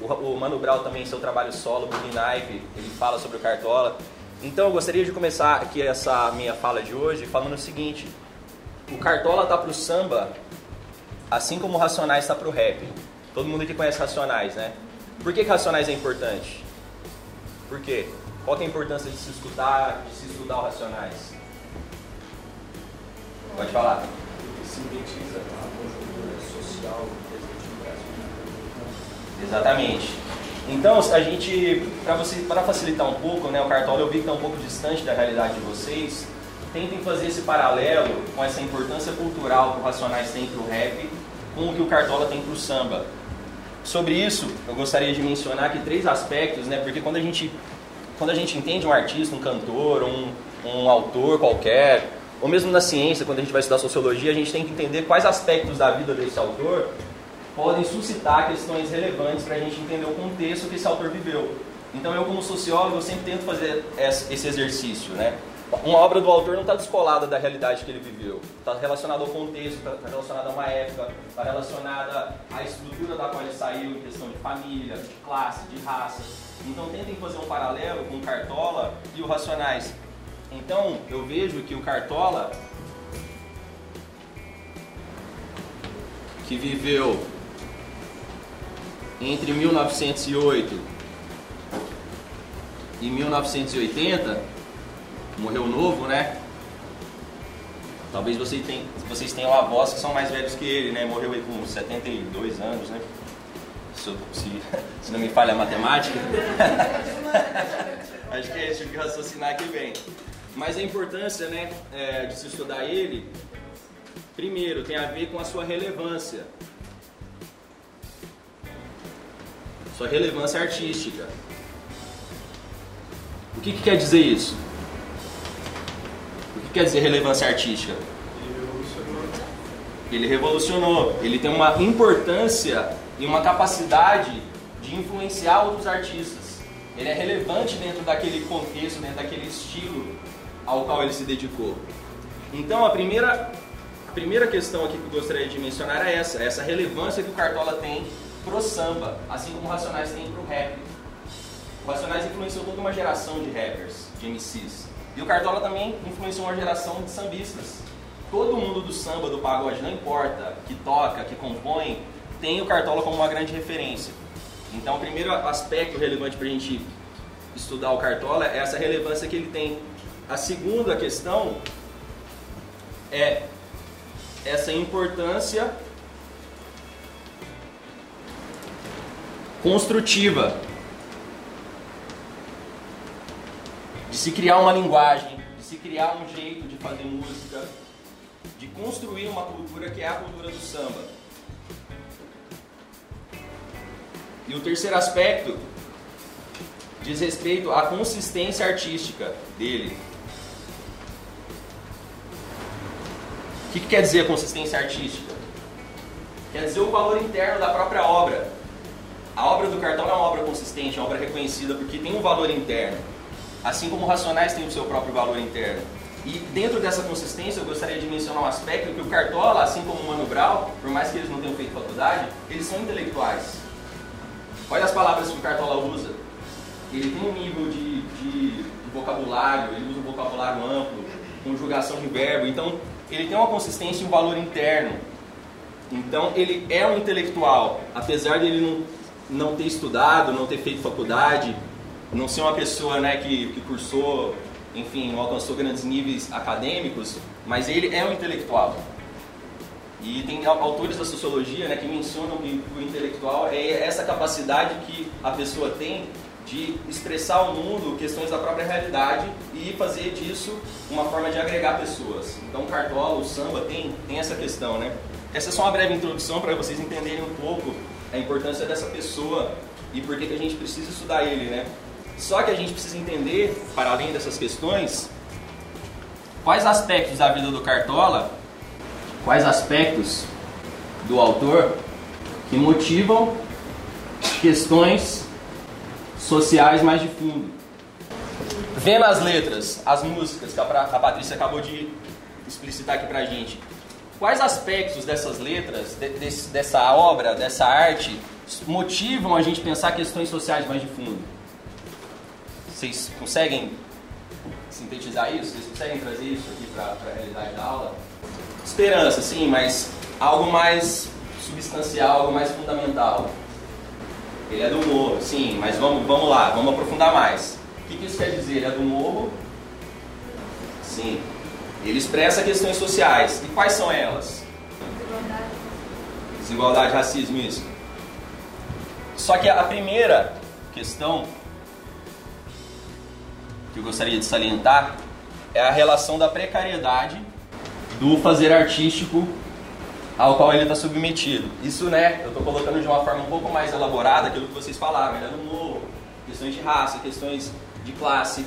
O, o Mano Brown também, seu trabalho solo, Boogie Knife, ele fala sobre o Cartola. Então eu gostaria de começar aqui essa minha fala de hoje falando o seguinte: o Cartola tá pro samba, assim como o Racionais tá pro rap. Todo mundo aqui conhece Racionais, né? Por que, que Racionais é importante? Por quê? Qual é a importância de se escutar, de se estudar o Racionais? Pode falar. Sintetiza a conjuntura social. Exatamente. Então, a gente, para facilitar um pouco, né, o Cartola eu vi que está um pouco distante da realidade de vocês. Tentem fazer esse paralelo com essa importância cultural que o Racionais tem para o rap, com o que o Cartola tem para o samba. Sobre isso, eu gostaria de mencionar aqui três aspectos, né, porque quando a gente, quando a gente entende um artista, um cantor, um, um autor qualquer, ou mesmo na ciência, quando a gente vai estudar sociologia, a gente tem que entender quais aspectos da vida desse autor podem suscitar questões relevantes para a gente entender o contexto que esse autor viveu. Então eu, como sociólogo, eu sempre tento fazer esse exercício, né? Uma obra do autor não está descolada da realidade que ele viveu. Está relacionada ao contexto, está relacionada a uma época, está relacionada à estrutura da qual ele saiu, em questão de família, de classe, de raça. Então tentem fazer um paralelo com Cartola e o Racionais. Então eu vejo que o Cartola, que viveu entre 1908 e 1980, morreu novo, né? Talvez vocês tenham, vocês tenham avós que são mais velhos que ele, né? Morreu aí com 72 anos, né? Se, se, se não me falha a matemática. Acho que é tipo de raciocinar que vem. Mas a importância né, é, de se estudar ele, primeiro, tem a ver com a sua relevância. Sua relevância artística. O que, que quer dizer isso? O que quer dizer relevância artística? Ele revolucionou. Ele tem uma importância e uma capacidade de influenciar outros artistas. Ele é relevante dentro daquele contexto, dentro daquele estilo ao qual ele se dedicou. Então, a primeira, a primeira questão aqui que eu gostaria de mencionar é essa, essa relevância que o Cartola tem pro samba, assim como o Racionais tem pro rap. O Racionais influenciou toda uma geração de rappers, de MCs. E o Cartola também influenciou uma geração de sambistas. Todo mundo do samba, do pagode, não importa, que toca, que compõe, tem o Cartola como uma grande referência. Então, o primeiro aspecto relevante para a gente estudar o Cartola é essa relevância que ele tem. A segunda questão é essa importância construtiva de se criar uma linguagem, de se criar um jeito de fazer música, de construir uma cultura que é a cultura do samba. E o terceiro aspecto diz respeito à consistência artística dele. O que, que quer dizer consistência artística? Quer dizer o valor interno da própria obra. A obra do Cartão é uma obra consistente, é uma obra reconhecida porque tem um valor interno. Assim como Racionais tem o seu próprio valor interno. E dentro dessa consistência eu gostaria de mencionar um aspecto que o Cartola, assim como o Mano Brown, por mais que eles não tenham feito faculdade, eles são intelectuais. Olha as palavras que o Cartola usa. Ele tem um nível de, de, de vocabulário, ele usa um vocabulário amplo, conjugação de verbo, então ele tem uma consistência e um valor interno. Então ele é um intelectual, apesar de ele não não ter estudado, não ter feito faculdade, não ser uma pessoa né, que, que cursou, enfim, alcançou grandes níveis acadêmicos, mas ele é um intelectual. E tem autores da sociologia né, que mencionam que o intelectual é essa capacidade que a pessoa tem de expressar ao mundo questões da própria realidade e fazer disso uma forma de agregar pessoas. Então o Cartola, o samba tem, tem essa questão, né? Essa é só uma breve introdução para vocês entenderem um pouco a importância dessa pessoa e por que, que a gente precisa estudar ele, né? Só que a gente precisa entender, para além dessas questões, quais aspectos da vida do Cartola, quais aspectos do autor que motivam questões sociais mais de fundo. Vendo as letras, as músicas que a Patrícia acabou de explicitar aqui pra gente, Quais aspectos dessas letras, de, desse, dessa obra, dessa arte, motivam a gente pensar questões sociais mais de fundo? Vocês conseguem sintetizar isso? Vocês conseguem trazer isso aqui para a realidade da aula? Esperança, sim, mas algo mais substancial, algo mais fundamental. Ele é do morro, sim, mas vamos, vamos lá, vamos aprofundar mais. O que, que isso quer dizer? Ele é do morro? Sim. Ele expressa questões sociais. E quais são elas? Desigualdade, racismo, isso. Só que a primeira questão que eu gostaria de salientar é a relação da precariedade do fazer artístico ao qual ele está submetido. Isso, né, eu estou colocando de uma forma um pouco mais elaborada aquilo que vocês falaram, questões de raça, questões de classe.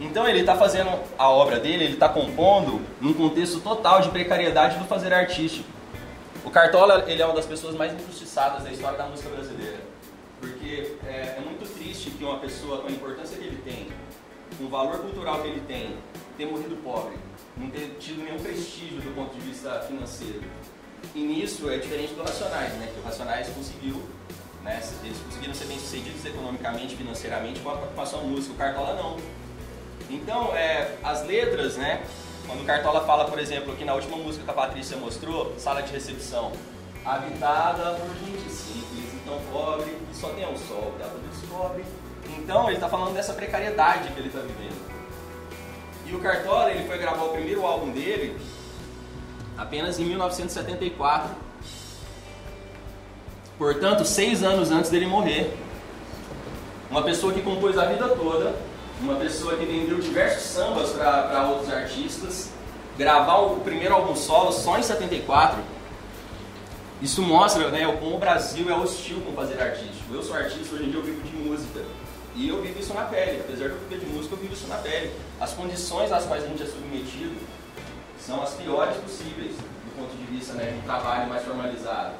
Então ele está fazendo a obra dele, ele está compondo num contexto total de precariedade do fazer artístico. O Cartola ele é uma das pessoas mais injustiçadas da história da música brasileira, porque é, é muito triste que uma pessoa com a importância que ele tem, com o valor cultural que ele tem, ter morrido pobre, não ter tido nenhum prestígio do ponto de vista financeiro. E nisso é diferente do Racionais, né? Que o Racionais conseguiu, né? Eles conseguiram ser bem-sucedidos economicamente, financeiramente com a, sua música. O Cartola não. Então, é, as letras, né? Quando o Cartola fala, por exemplo, aqui na última música que a Patrícia mostrou, Sala de Recepção, habitada por gente simples, então pobre, e só tem o sol, que ela descobre. Então, ele está falando dessa precariedade que ele está vivendo. E o Cartola, ele foi gravar o primeiro álbum dele apenas em 1974. Portanto, seis anos antes dele morrer. Uma pessoa que compôs a vida toda, uma pessoa que vendeu diversos sambas para outros artistas, gravar o primeiro álbum solo só em 74. Isso mostra né, como o Brasil é hostil com fazer artístico. Eu sou artista, hoje em dia eu vivo de música. E eu vivo isso na pele. Apesar de eu viver de música, eu vivo isso na pele. As condições às quais a gente é submetido são as piores possíveis do ponto de vista né, de um trabalho mais formalizado.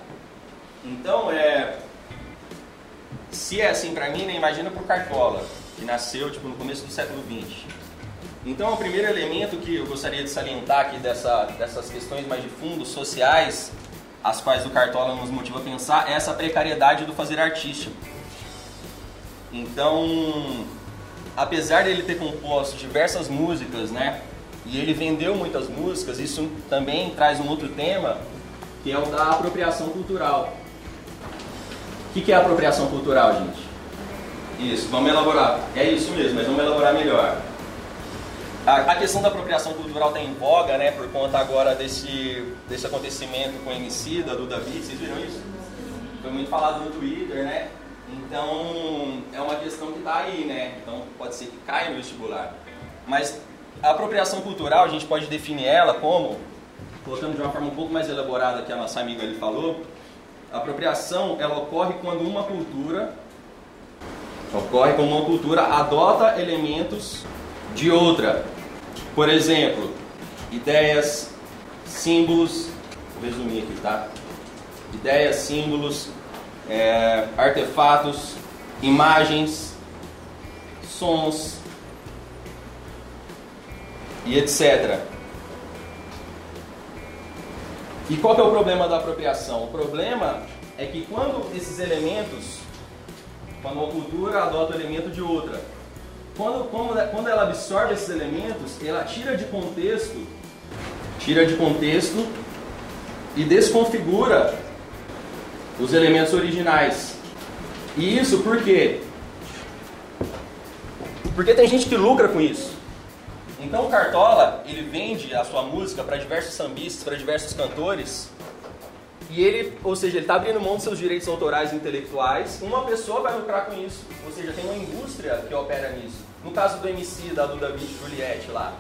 Então, é, se é assim para mim, né, imagina para o Cartola, que nasceu tipo, no começo do século XX. Então, o primeiro elemento que eu gostaria de salientar aqui dessa, dessas questões mais de fundo, sociais, as quais o Cartola nos motiva a pensar, é essa precariedade do fazer artístico. Então, apesar dele ter composto diversas músicas, né, e ele vendeu muitas músicas, isso também traz um outro tema, que é o da apropriação cultural. O que, é apropriação cultural, gente? Isso, vamos elaborar. É isso mesmo, mas vamos elaborar melhor. A, a questão da apropriação cultural está em voga, né, por conta agora desse, desse acontecimento com o MC, da Duda Beat, vocês viram isso? Foi muito falado no Twitter, né? Então, é uma questão que está aí, né? Então, pode ser que caia no vestibular. Mas a apropriação cultural, a gente pode definir ela como, colocando de uma forma um pouco mais elaborada que a nossa amiga ali falou, a apropriação ela ocorre quando uma cultura ocorre quando uma cultura adota elementos de outra. Por exemplo, ideias, símbolos, vou resumir aqui, tá? Ideias, símbolos, é, artefatos, imagens, sons, e etc. E qual é o problema da apropriação? O problema é que quando esses elementos, quando uma cultura adota o elemento de outra, quando, quando, quando ela absorve esses elementos, ela tira de contexto, tira de contexto e desconfigura os elementos originais. E isso por quê? Porque tem gente que lucra com isso. Então o Cartola, ele vende a sua música para diversos sambistas, para diversos cantores, e ele, ou seja, ele está abrindo mão dos seus direitos autorais e intelectuais, uma pessoa vai lucrar com isso, ou seja, tem uma indústria que opera nisso. No caso do MC, da Duda Beat Juliette lá,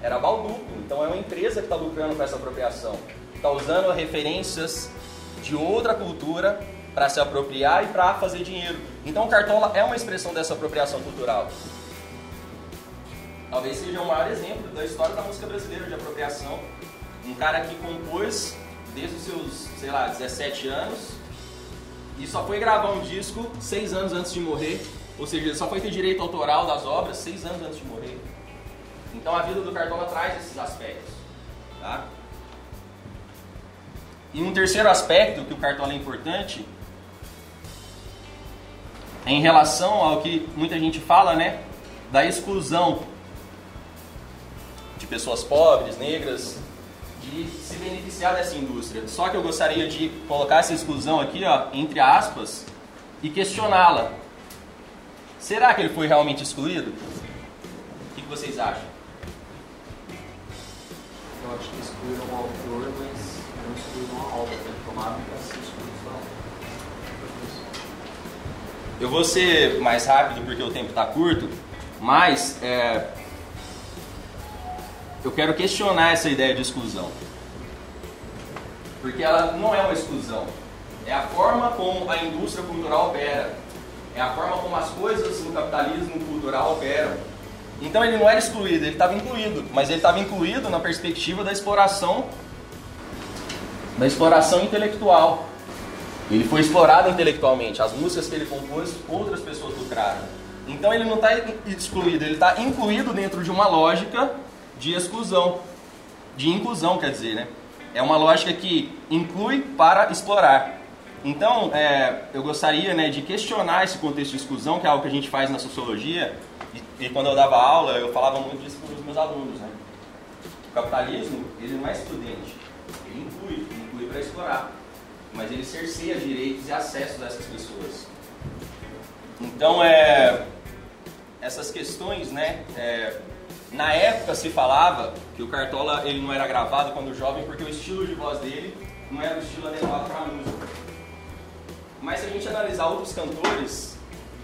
era Balduco, então é uma empresa que está lucrando com essa apropriação. Está usando referências de outra cultura para se apropriar e para fazer dinheiro. Então o Cartola é uma expressão dessa apropriação cultural talvez seja o maior exemplo da história da música brasileira de apropriação. Um cara que compôs desde os seus, sei lá, 17 anos e só foi gravar um disco seis anos antes de morrer. Ou seja, só foi ter direito autoral das obras seis anos antes de morrer. Então a vida do Cartola traz esses aspectos. Tá? E um terceiro aspecto que o Cartola é importante é em relação ao que muita gente fala, né? Da exclusão de pessoas pobres, negras, se beneficiar dessa indústria. Só que eu gostaria de colocar essa exclusão aqui, ó, entre aspas, e questioná-la. Será que ele foi realmente excluído? O que vocês acham? eu acho que excluíram o autor, mas não excluíram a obra, né? Tomaram para ser excluído obra. Eu vou ser mais rápido porque o tempo está curto, mas é, eu quero questionar essa ideia de exclusão. Porque ela não é uma exclusão. É a forma como a indústria cultural opera. É a forma como as coisas no capitalismo cultural operam. Então ele não era excluído, ele estava incluído. Mas ele estava incluído na perspectiva da exploração da exploração intelectual. Ele foi explorado intelectualmente. As músicas que ele compôs, outras pessoas lucraram. Então ele não está excluído, ele está incluído dentro de uma lógica de exclusão. De inclusão, quer dizer, né? É uma lógica que inclui para explorar. Então, é, eu gostaria né, de questionar esse contexto de exclusão, que é algo que a gente faz na sociologia. E, e quando eu dava aula, eu falava muito disso para os meus alunos. Né? O capitalismo, ele não é excludente. Ele inclui, ele inclui para explorar. Mas ele cerceia direitos e acessos dessas pessoas. Então, é, essas questões, né, é, na época se falava que o Cartola ele não era gravado quando jovem porque o estilo de voz dele não era o estilo adequado para a música. Mas se a gente analisar outros cantores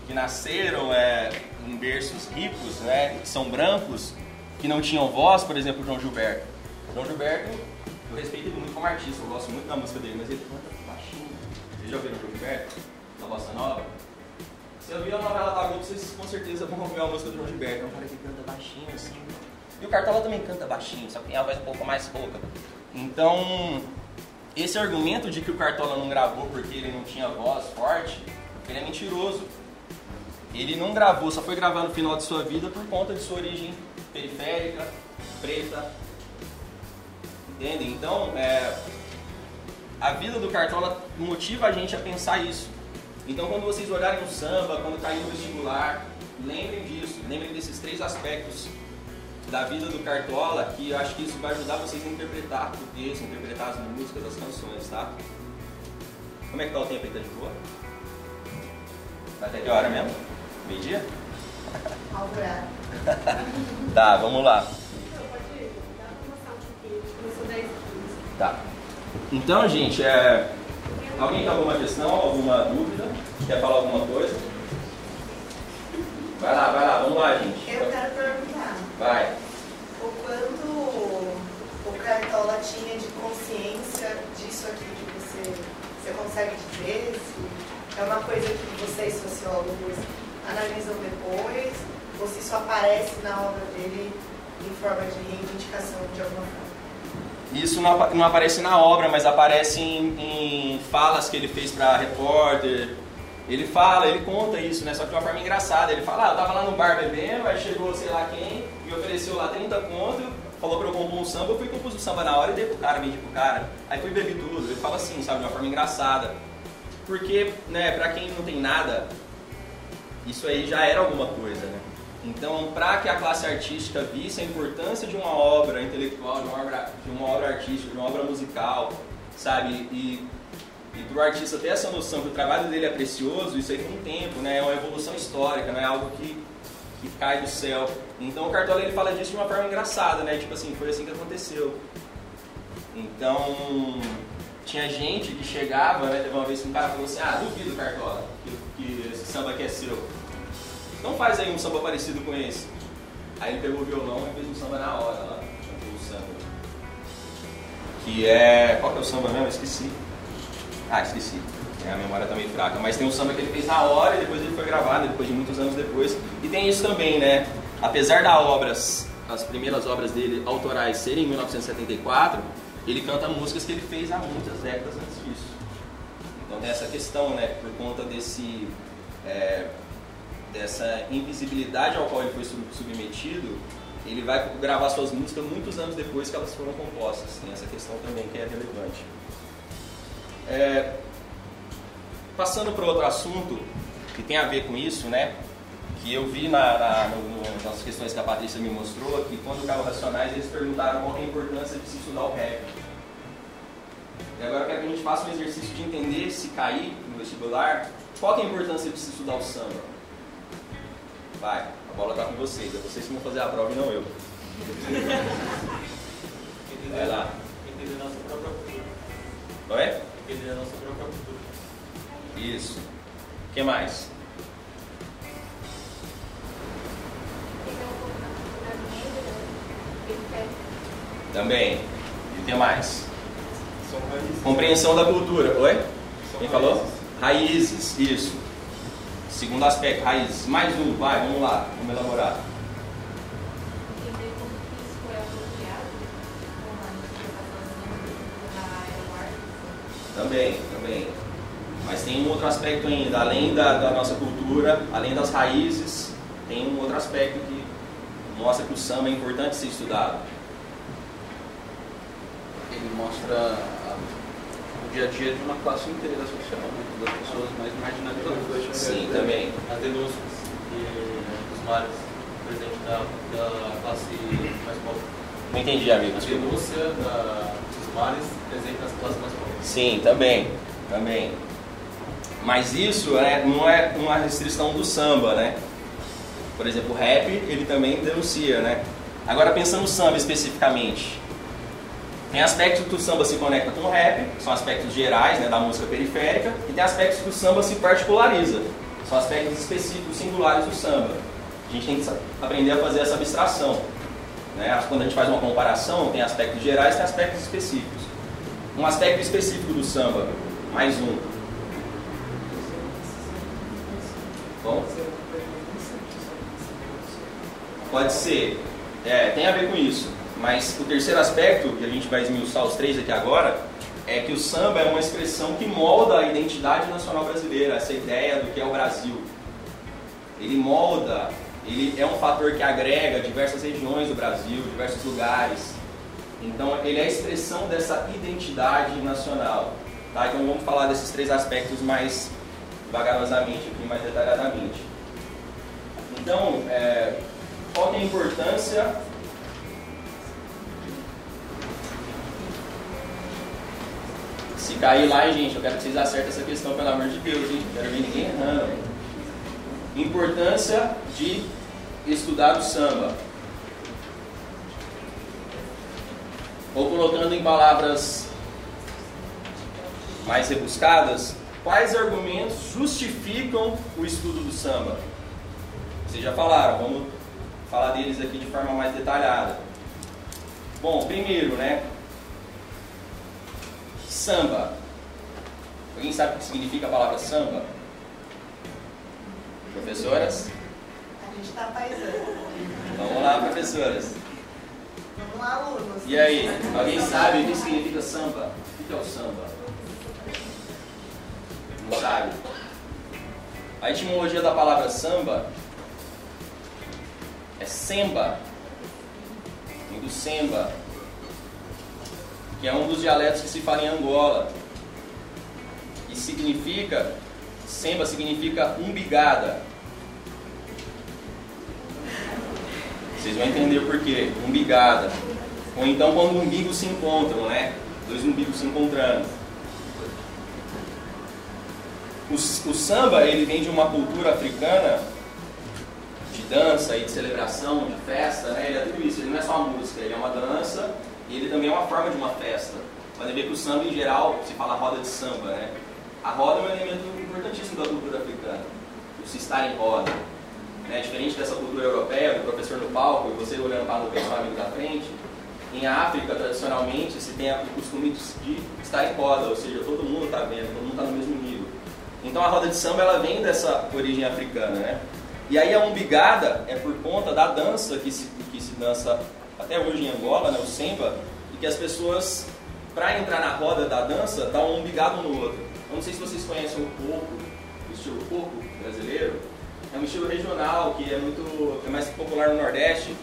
que nasceram é, em berços ricos, né, que são brancos, que não tinham voz, por exemplo, João Gilberto. João Gilberto, eu respeito ele muito como artista, eu gosto muito da música dele, mas ele canta baixinho. Vocês já ouviram o João Gilberto? Da Bossa Nova? Se eu vi a novela da Globo, vocês com certeza vão ouvir a música do Gilberto. É um cara que canta baixinho, assim. E o Cartola também canta baixinho, só que tem a voz um pouco mais rouca. Então, esse argumento de que o Cartola não gravou porque ele não tinha voz forte, ele é mentiroso. Ele não gravou, só foi gravar no final de sua vida por conta de sua origem periférica, preta. Entendem? Então, é, a vida do Cartola motiva a gente a pensar isso. Então, quando vocês olharem o samba, quando cair no vestibular, lembrem disso, lembrem desses três aspectos da vida do Cartola, que eu acho que isso vai ajudar vocês a interpretar o texto, interpretar as músicas, as canções, tá? Como é que tá o tempo aí? Tá de boa? Vai até que hora mesmo? Meio-dia? Alvorada. tá, vamos lá. Começou 10 Tá. Então, gente, é... alguém tem alguma questão, alguma dúvida? Quer falar alguma coisa? Vai lá, vai lá, vamos lá, gente. Eu quero perguntar. Vai. O quanto o Cartola tinha de consciência disso aqui que você, você consegue dizer? Se é uma coisa que vocês, sociólogos, analisam depois? Ou se isso aparece na obra dele em forma de reivindicação de alguma forma? Isso não, não aparece na obra, mas aparece em, em falas que ele fez para repórter. Ele fala, ele conta isso, né? Só que de uma forma engraçada. Ele fala, ah, eu tava lá no bar bebendo, aí chegou sei lá quem, me ofereceu lá 30 conto, falou pra eu compor um samba, eu fui compus o samba na hora e dei pro cara, vendi pro cara. Aí fui beber tudo. Ele fala assim, sabe, de uma forma engraçada. Porque, né, pra quem não tem nada, isso aí já era alguma coisa, né? Então, para que a classe artística visse a importância de uma obra intelectual, de uma obra, de uma obra artística, de uma obra musical, sabe? E, e para o artista ter essa noção que o trabalho dele é precioso, isso aí tem um tempo, né? É uma evolução histórica, não é algo que, que cai do céu. Então, o Cartola ele fala disso de uma forma engraçada, né? Tipo assim, foi assim que aconteceu. Então, tinha gente que chegava, né? Teve uma vez que um cara falou assim: Ah, duvido, Cartola, que, que esse samba aqui é seu. Não faz aí um samba parecido com esse. Aí ele pegou o violão e fez um samba na hora lá, cantou o samba. Que é. Qual que é o samba mesmo? Esqueci. Ah, esqueci. É, A memória tá meio fraca. Mas tem um samba que ele fez na hora e depois ele foi gravado, depois de muitos anos depois. E tem isso também, né? Apesar das obras, as primeiras obras dele autorais serem em 1974, ele canta músicas que ele fez há muitas décadas antes disso. Então tem essa questão, né? Por conta desse. é, dessa invisibilidade ao qual ele foi sub- submetido, ele vai gravar suas músicas muitos anos depois que elas foram compostas. Tem essa questão também que é relevante. É, passando para outro assunto que tem a ver com isso, né? Que eu vi na, na- no- nas questões que a Patrícia me mostrou, que quando o Racionais eles perguntaram qual é a importância de se estudar o rap. E agora eu quero que a gente faça um exercício de entender, se cair no vestibular, qual é a importância de se estudar o samba vai, a bola está com vocês, é vocês que vão fazer a prova e não eu. vai lá. Entender a nossa própria cultura. Não? Entender a nossa própria cultura. Isso. O que mais? Também. E o que mais? Compreensão da cultura, oi? Quem falou? Raízes, isso. Segundo aspecto, raízes. Mais um, vai, vamos lá, vamos elaborar. Também, também. Mas tem um outro aspecto ainda, além da, da nossa cultura, além das raízes, tem um outro aspecto que mostra que o samba é importante ser estudado. Ele mostra dia a dia de uma classe inteira social, né? das pessoas mais marginalizadas. Sim, também. As denúncias que os mares presente da, da classe mais pobre. Não entendi, amigo. A denúncia da, dos mares presente nas classes mais pobres. Sim, também, também. Mas isso né, não é uma restrição do samba, né? Por exemplo, o rap, ele também denuncia, né? Agora, pensando no samba especificamente, tem aspectos que o samba se conecta com o rap, são aspectos gerais né, da música periférica, e tem aspectos que o samba se particulariza, são aspectos específicos, singulares do samba. A gente tem que aprender a fazer essa abstração. Né? Quando a gente faz uma comparação, tem aspectos gerais tem aspectos específicos. Um aspecto específico do samba, mais um. Bom? Pode ser. É, tem a ver com isso. Mas o terceiro aspecto, que a gente vai esmiuçar os três aqui agora, é que o samba é uma expressão que molda a identidade nacional brasileira, essa ideia do que é o Brasil. Ele molda, ele é um fator que agrega diversas regiões do Brasil, diversos lugares. Então ele é a expressão dessa identidade nacional. Tá? Então vamos falar desses três aspectos mais vagarosamente aqui, mais detalhadamente. Então, é, qual é a importância Se cair lá, gente, eu quero que vocês acertem essa questão, pelo amor de Deus, hein? Não quero ver ninguém errando. Importância de estudar o samba. Ou colocando em palavras mais rebuscadas, quais argumentos justificam o estudo do samba? Vocês já falaram, vamos falar deles aqui de forma mais detalhada. Bom, primeiro, né? Samba. Alguém sabe o que significa a palavra samba? Professoras? A gente está paisando. Vamos lá, professoras. Vamos lá, alunos. E aí, alguém sabe o que significa samba? O que é o samba? Não sabe? A etimologia da palavra samba é semba, vem do semba, que é um dos dialetos que se fala em Angola. E significa, semba significa umbigada. Vocês vão entender o porquê, umbigada. Ou então quando umbigos se encontram, né? Dois umbigos se encontrando. O, o samba, ele vem de uma cultura africana de dança e de celebração, de festa, né? Ele é tudo isso, ele não é só uma música, ele é uma dança e ele também é uma forma de uma festa. Podem ver que o samba, em geral, se fala roda de samba, né? A roda é um elemento importantíssimo da cultura africana, o se estar em roda. Né? Diferente dessa cultura europeia, do professor no palco e você olhando para o pessoal amigo da frente, em África, tradicionalmente, se tem o costume de estar em roda, ou seja, todo mundo está vendo, todo mundo está no mesmo nível. Então a roda de samba ela vem dessa origem africana, né? E aí a umbigada é por conta da dança que se, que se dança até hoje em Angola, né, o semba, e que as pessoas, para entrar na roda da dança, dão um umbigado no outro. Eu não sei se vocês conhecem o coco, o estilo coco brasileiro. É um estilo regional que é muito é mais popular no Nordeste.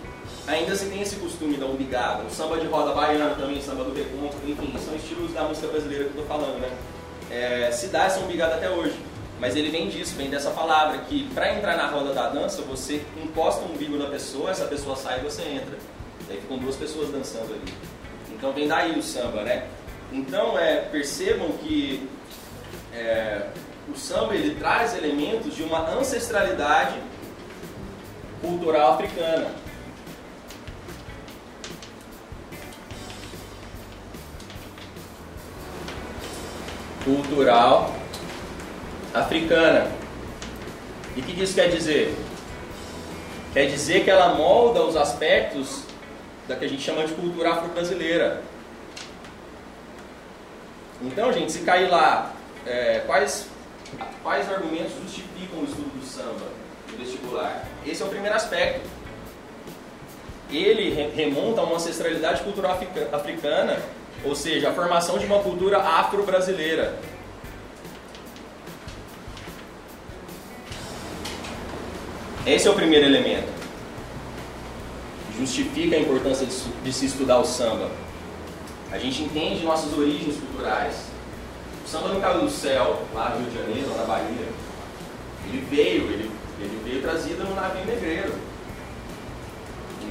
Ainda se tem esse costume da umbigada. O samba de roda baiana também, samba do recontro, enfim, são estilos da música brasileira que eu estou falando, né? É, se dá essa umbigada até hoje. Mas ele vem disso, vem dessa palavra, que para entrar na roda da dança, você encosta o umbigo na pessoa, essa pessoa sai e você entra. Aí ficam duas pessoas dançando ali. Então vem daí o samba, né? Então é, percebam que é, o samba ele traz elementos de uma ancestralidade cultural africana. Cultural africana. E o que isso quer dizer? Quer dizer que ela molda os aspectos da que a gente chama de cultura afro-brasileira. Então, gente, se cair lá, é, quais, quais argumentos justificam o estudo do samba no vestibular? Esse é o primeiro aspecto. Ele re- remonta a uma ancestralidade cultural africa- africana, ou seja, a formação de uma cultura afro-brasileira. Esse é o primeiro elemento. Justifica a importância de, de se estudar o samba. A gente entende nossas origens culturais. O samba não caiu do céu, lá no Rio de Janeiro, na Bahia. Ele veio, ele, ele veio trazido no navio negreiro.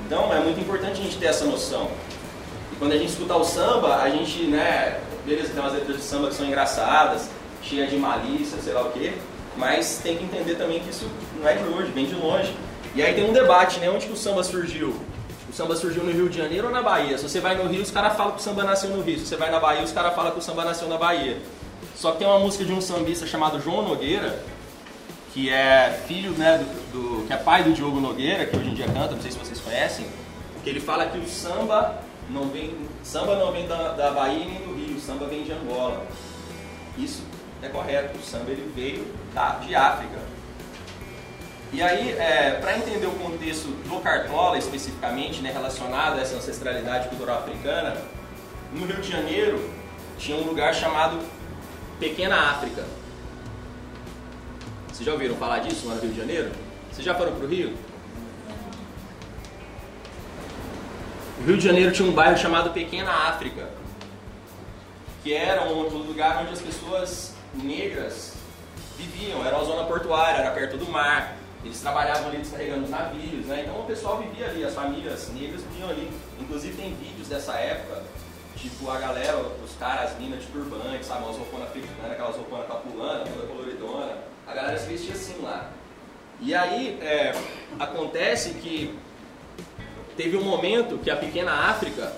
Então é muito importante a gente ter essa noção. E quando a gente escutar o samba, a gente, né, beleza, tem umas letras de samba que são engraçadas, cheias de malícia, sei lá o quê, mas tem que entender também que isso não é de hoje, vem de longe. E aí tem um debate, né, onde que o samba surgiu? O samba surgiu no Rio de Janeiro ou na Bahia? Se você vai no Rio, os caras falam que o samba nasceu no Rio. Se você vai na Bahia, os caras falam que o samba nasceu na Bahia. Só que tem uma música de um sambista chamado João Nogueira, que é filho, né, do, do- que é pai do Diogo Nogueira, que hoje em dia canta, não sei se vocês conhecem, que ele fala que o samba não vem, samba não vem da, da Bahia nem do Rio, o samba vem de Angola. Isso é correto, o samba ele veio da, de África. E aí, para entender o contexto do Cartola especificamente, né, relacionado a essa ancestralidade cultural africana, no Rio de Janeiro tinha um lugar chamado Pequena África. Vocês já ouviram falar disso lá no Rio de Janeiro? Vocês já foram para o Rio? O Rio de Janeiro tinha um bairro chamado Pequena África, que era um lugar onde as pessoas negras viviam, era uma zona portuária, era perto do mar, eles trabalhavam ali descarregando os navios, né? então o pessoal vivia ali, as famílias negras viviam ali. Inclusive tem vídeos dessa época, tipo a galera, os caras, as minas de turbante, sabe, umas rouponas africanas, aquelas rouponas capulana, toda coloridona, a galera se vestia assim lá. E aí é, acontece que teve um momento que a pequena África,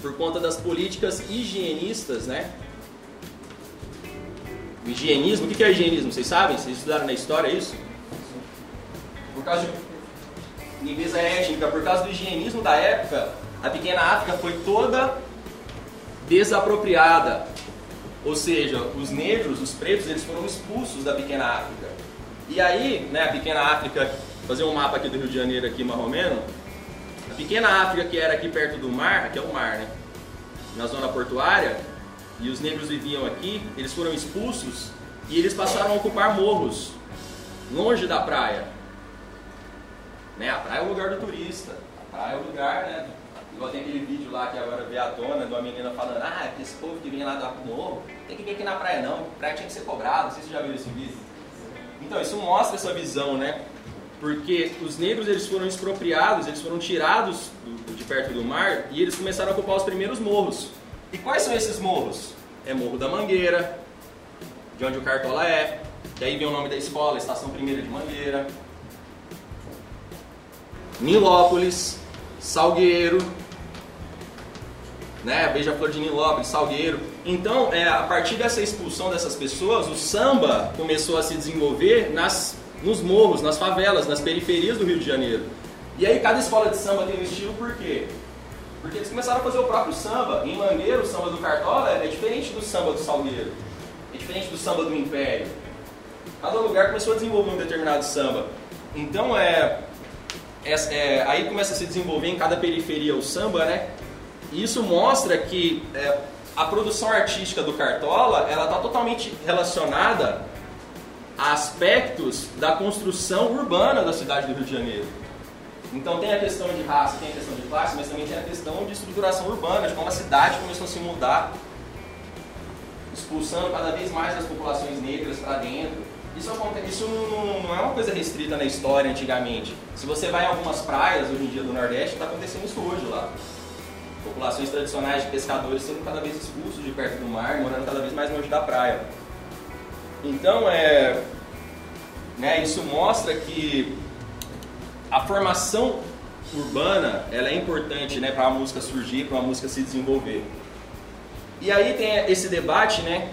por conta das políticas higienistas, né? O higienismo, o que é higienismo? Vocês sabem? Vocês estudaram na história isso? Por causa de limpeza étnica, por causa do higienismo da época, a pequena África foi toda desapropriada. Ou seja, os negros, os pretos, eles foram expulsos da pequena África. E aí, né, a pequena África, fazer um mapa aqui do Rio de Janeiro aqui, marromeno, a pequena África que era aqui perto do mar, aqui é o mar, né? Na zona portuária, e os negros viviam aqui, eles foram expulsos e eles passaram a ocupar morros, longe da praia. Né? A praia é o lugar do turista, a praia é o lugar, né? Igual tem aquele vídeo lá que agora vê a tona de uma menina falando, ah, esse povo que vem lá do morro, tem que vir aqui na praia não, a praia tinha que ser cobrada, não sei se você já viu esse vídeo. Então, isso mostra essa visão, né? Porque os negros eles foram expropriados, eles foram tirados do- de perto do mar e eles começaram a ocupar os primeiros morros. E quais são esses morros? É Morro da Mangueira, de onde o Cartola é, que aí vem o nome da escola, Estação Primeira de Mangueira. Nilópolis, Salgueiro, né? Beija-Flor de Nilópolis, Salgueiro. Então, é, a partir dessa expulsão dessas pessoas, o samba começou a se desenvolver nas, nos morros, nas favelas, nas periferias do Rio de Janeiro. E aí cada escola de samba tem um estilo por quê? Porque eles começaram a fazer o próprio samba. Em Mangueiro, o samba do Cartola é diferente do samba do Salgueiro. É diferente do samba do Império. Cada lugar começou a desenvolver um determinado samba. Então, é, é, é, aí começa a se desenvolver em cada periferia o samba, né? E isso mostra que é, a produção artística do Cartola ela está totalmente relacionada a aspectos da construção urbana da cidade do Rio de Janeiro. Então tem a questão de raça, tem a questão de classe, mas também tem a questão de estruturação urbana, de como a cidade começou a se mudar, expulsando cada vez mais as populações negras para dentro. Isso, aconte- isso não, não é uma coisa restrita na história antigamente. Se você vai em algumas praias hoje em dia do Nordeste, está acontecendo isso hoje lá. Populações tradicionais de pescadores sendo cada vez expulsos de perto do mar, morando cada vez mais longe da praia. Então, é, né, isso mostra que a formação urbana ela é importante né, para a música surgir, para a música se desenvolver. E aí tem esse debate, né?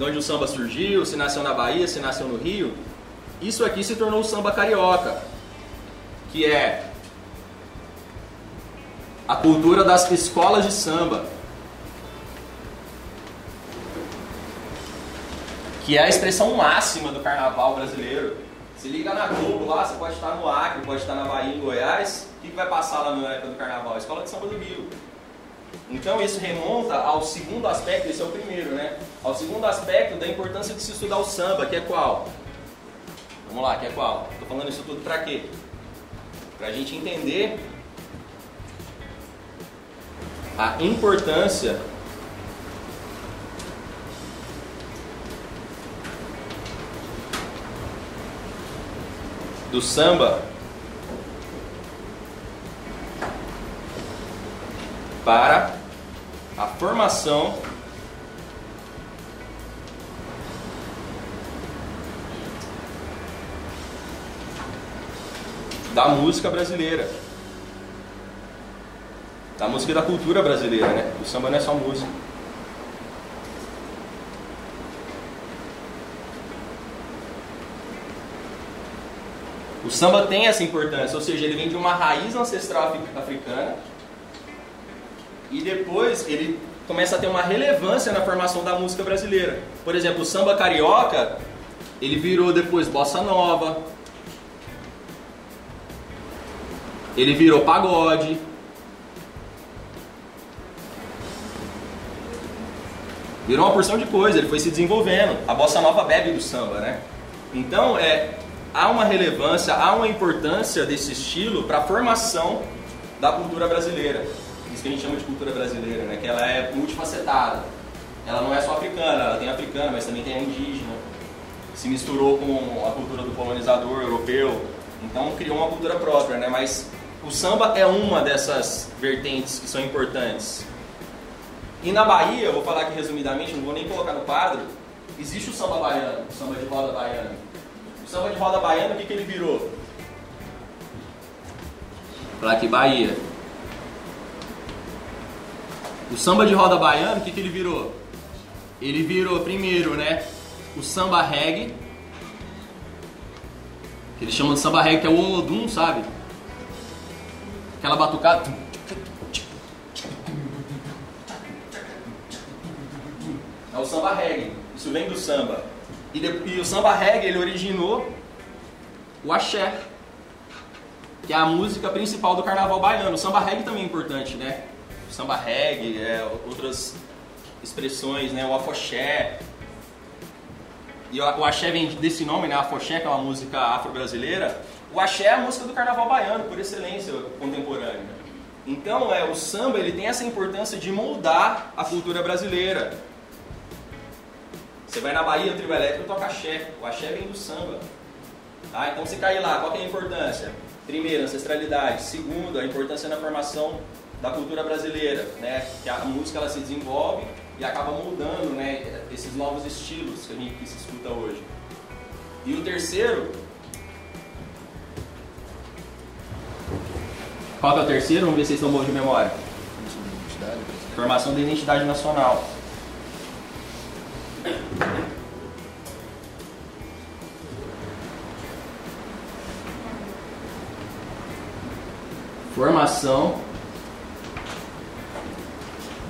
de onde o samba surgiu, se nasceu na Bahia, se nasceu no Rio, isso aqui se tornou o samba carioca, que é a cultura das escolas de samba, que é a expressão máxima do carnaval brasileiro. Se liga na Globo lá, você pode estar no Acre, pode estar na Bahia, em Goiás, o que, vai passar lá na época do carnaval? Escola de samba do Rio. Então isso remonta ao segundo aspecto, esse é o primeiro, né? Ao segundo aspecto da importância de se estudar o samba, que é qual? Vamos lá, que é qual? Estou falando isso tudo para quê? Para a gente entender a importância do samba para a formação da música brasileira. Da música e da cultura brasileira, né? O samba não é só música. O samba tem essa importância, ou seja, ele vem de uma raiz ancestral africana e depois ele começa a ter uma relevância na formação da música brasileira. Por exemplo, o samba carioca, ele virou depois bossa nova, ele virou pagode. Virou uma porção de coisa, ele foi se desenvolvendo. A bossa nova bebe do samba, né? Então, é, há uma relevância, há uma importância desse estilo para a formação da cultura brasileira. Isso que a gente chama de cultura brasileira, né? Que ela é multifacetada. Ela não é só africana, ela tem africana, mas também tem a indígena. Se misturou com a cultura do colonizador europeu, então criou uma cultura própria, né? Mas o samba é uma dessas vertentes que são importantes. E na Bahia, eu vou falar aqui resumidamente, não vou nem colocar no quadro, existe o samba baiano, o samba de roda baiana. Samba de roda baiana, o que, que ele virou? Aqui, Bahia. O samba de roda baiano, o que, que ele virou? Ele virou primeiro, né? O samba reggae, que eles chamam de samba reggae, que é o Olodum, sabe? Aquela batucada. É o samba reggae. Isso vem do samba. E, de, e o samba reggae ele originou o axé, que é a música principal do carnaval baiano. O samba reggae também é importante, né? O samba reggae, é, outras expressões, né? O afoxé. E o, axé vem desse nome, né? Afoxé, que é uma música afro-brasileira. O axé é a música do carnaval baiano, por excelência contemporânea. Então, é, o samba ele tem essa importância de moldar a cultura brasileira. Você vai na Bahia, o trio elétrico toca axé. O axé vem do samba. Tá? Então, se cair lá, qual é a importância? Primeiro, ancestralidade. Segundo, a importância na formação da cultura brasileira, né? Que a música ela se desenvolve e acaba moldando, né? Esses novos estilos que a gente se escuta hoje. E o terceiro, Qual que é o terceiro? Vamos ver se vocês estão bons de memória. Formação da identidade nacional. Formação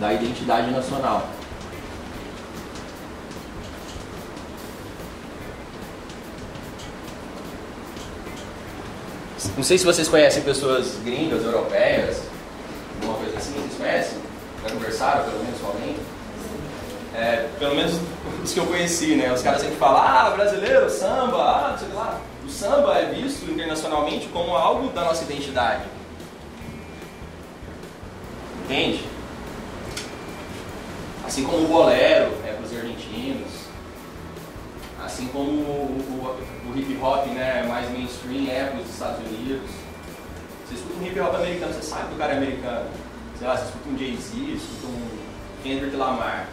da identidade nacional. Não sei se vocês conhecem pessoas gringas, europeias, alguma coisa assim, vocês conhecem? Já conversaram pelo menos com alguém? É, pelo menos os que eu conheci, né? Os caras sempre falam, ah, brasileiro, samba, ah, sei lá. O samba é visto internacionalmente como algo da nossa identidade. Entende? Assim como o bolero é para os argentinos, assim como o, o, o, hip hop né, mais mainstream é para os Estados Unidos. Você escuta um hip hop americano, você sabe que o cara é americano. Sei lá, você escuta um Jay-Z, escuta um Kendrick Lamar.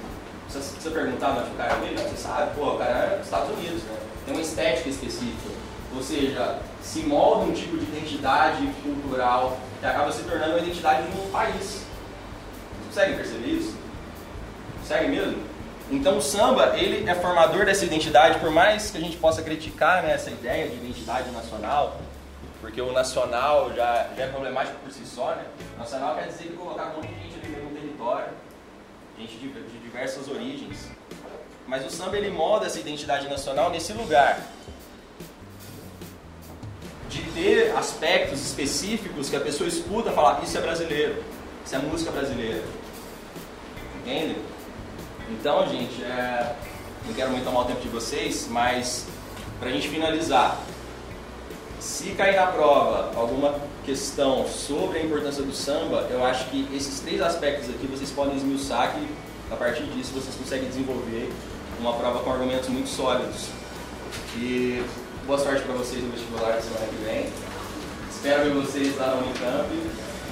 Você precisa perguntar onde o cara americano, você sabe, pô, o cara é dos Estados Unidos, né? Tem uma estética específica. Ou seja, se molda um tipo de identidade cultural que acaba se tornando a identidade de um país. Vocês conseguem perceber isso? Conseguem mesmo? Então o samba, ele é formador dessa identidade, por mais que a gente possa criticar né, essa ideia de identidade nacional, porque o nacional já, já é problemático por si só, né? Nacional quer dizer que colocar um monte de gente ali dentro do território, gente de, de diversas origens. Mas o samba ele molda essa identidade nacional nesse lugar de ter aspectos específicos que a pessoa escuta e fala, isso é brasileiro, isso é música brasileira. Entende? Então, gente, é... não quero muito tomar o tempo de vocês, mas para a gente finalizar, se cair na prova alguma questão sobre a importância do samba, eu acho que esses três aspectos aqui vocês podem esmiuçar que a partir disso vocês conseguem desenvolver uma prova com argumentos muito sólidos. E boa sorte para vocês no vestibular da semana que vem. Espero ver vocês lá no Unicamp,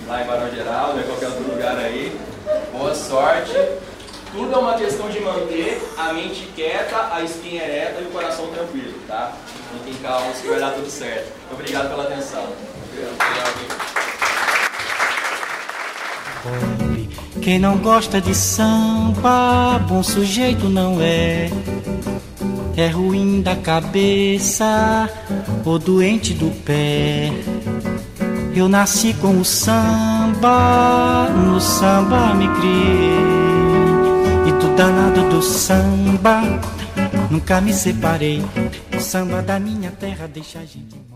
lá em Barão Geraldo, em qualquer outro lugar aí. Boa sorte. Tudo é uma questão de manter a mente quieta, a espinha ereta e o coração tranquilo, tá? Fiquem calmos que vai dar tudo certo. Obrigado pela atenção. Quem não gosta de samba, bom sujeito não é. É ruim da cabeça ou doente do pé. Eu nasci com o samba, no samba me criei. E do danado do samba, nunca me separei. O samba da minha terra deixa a gente.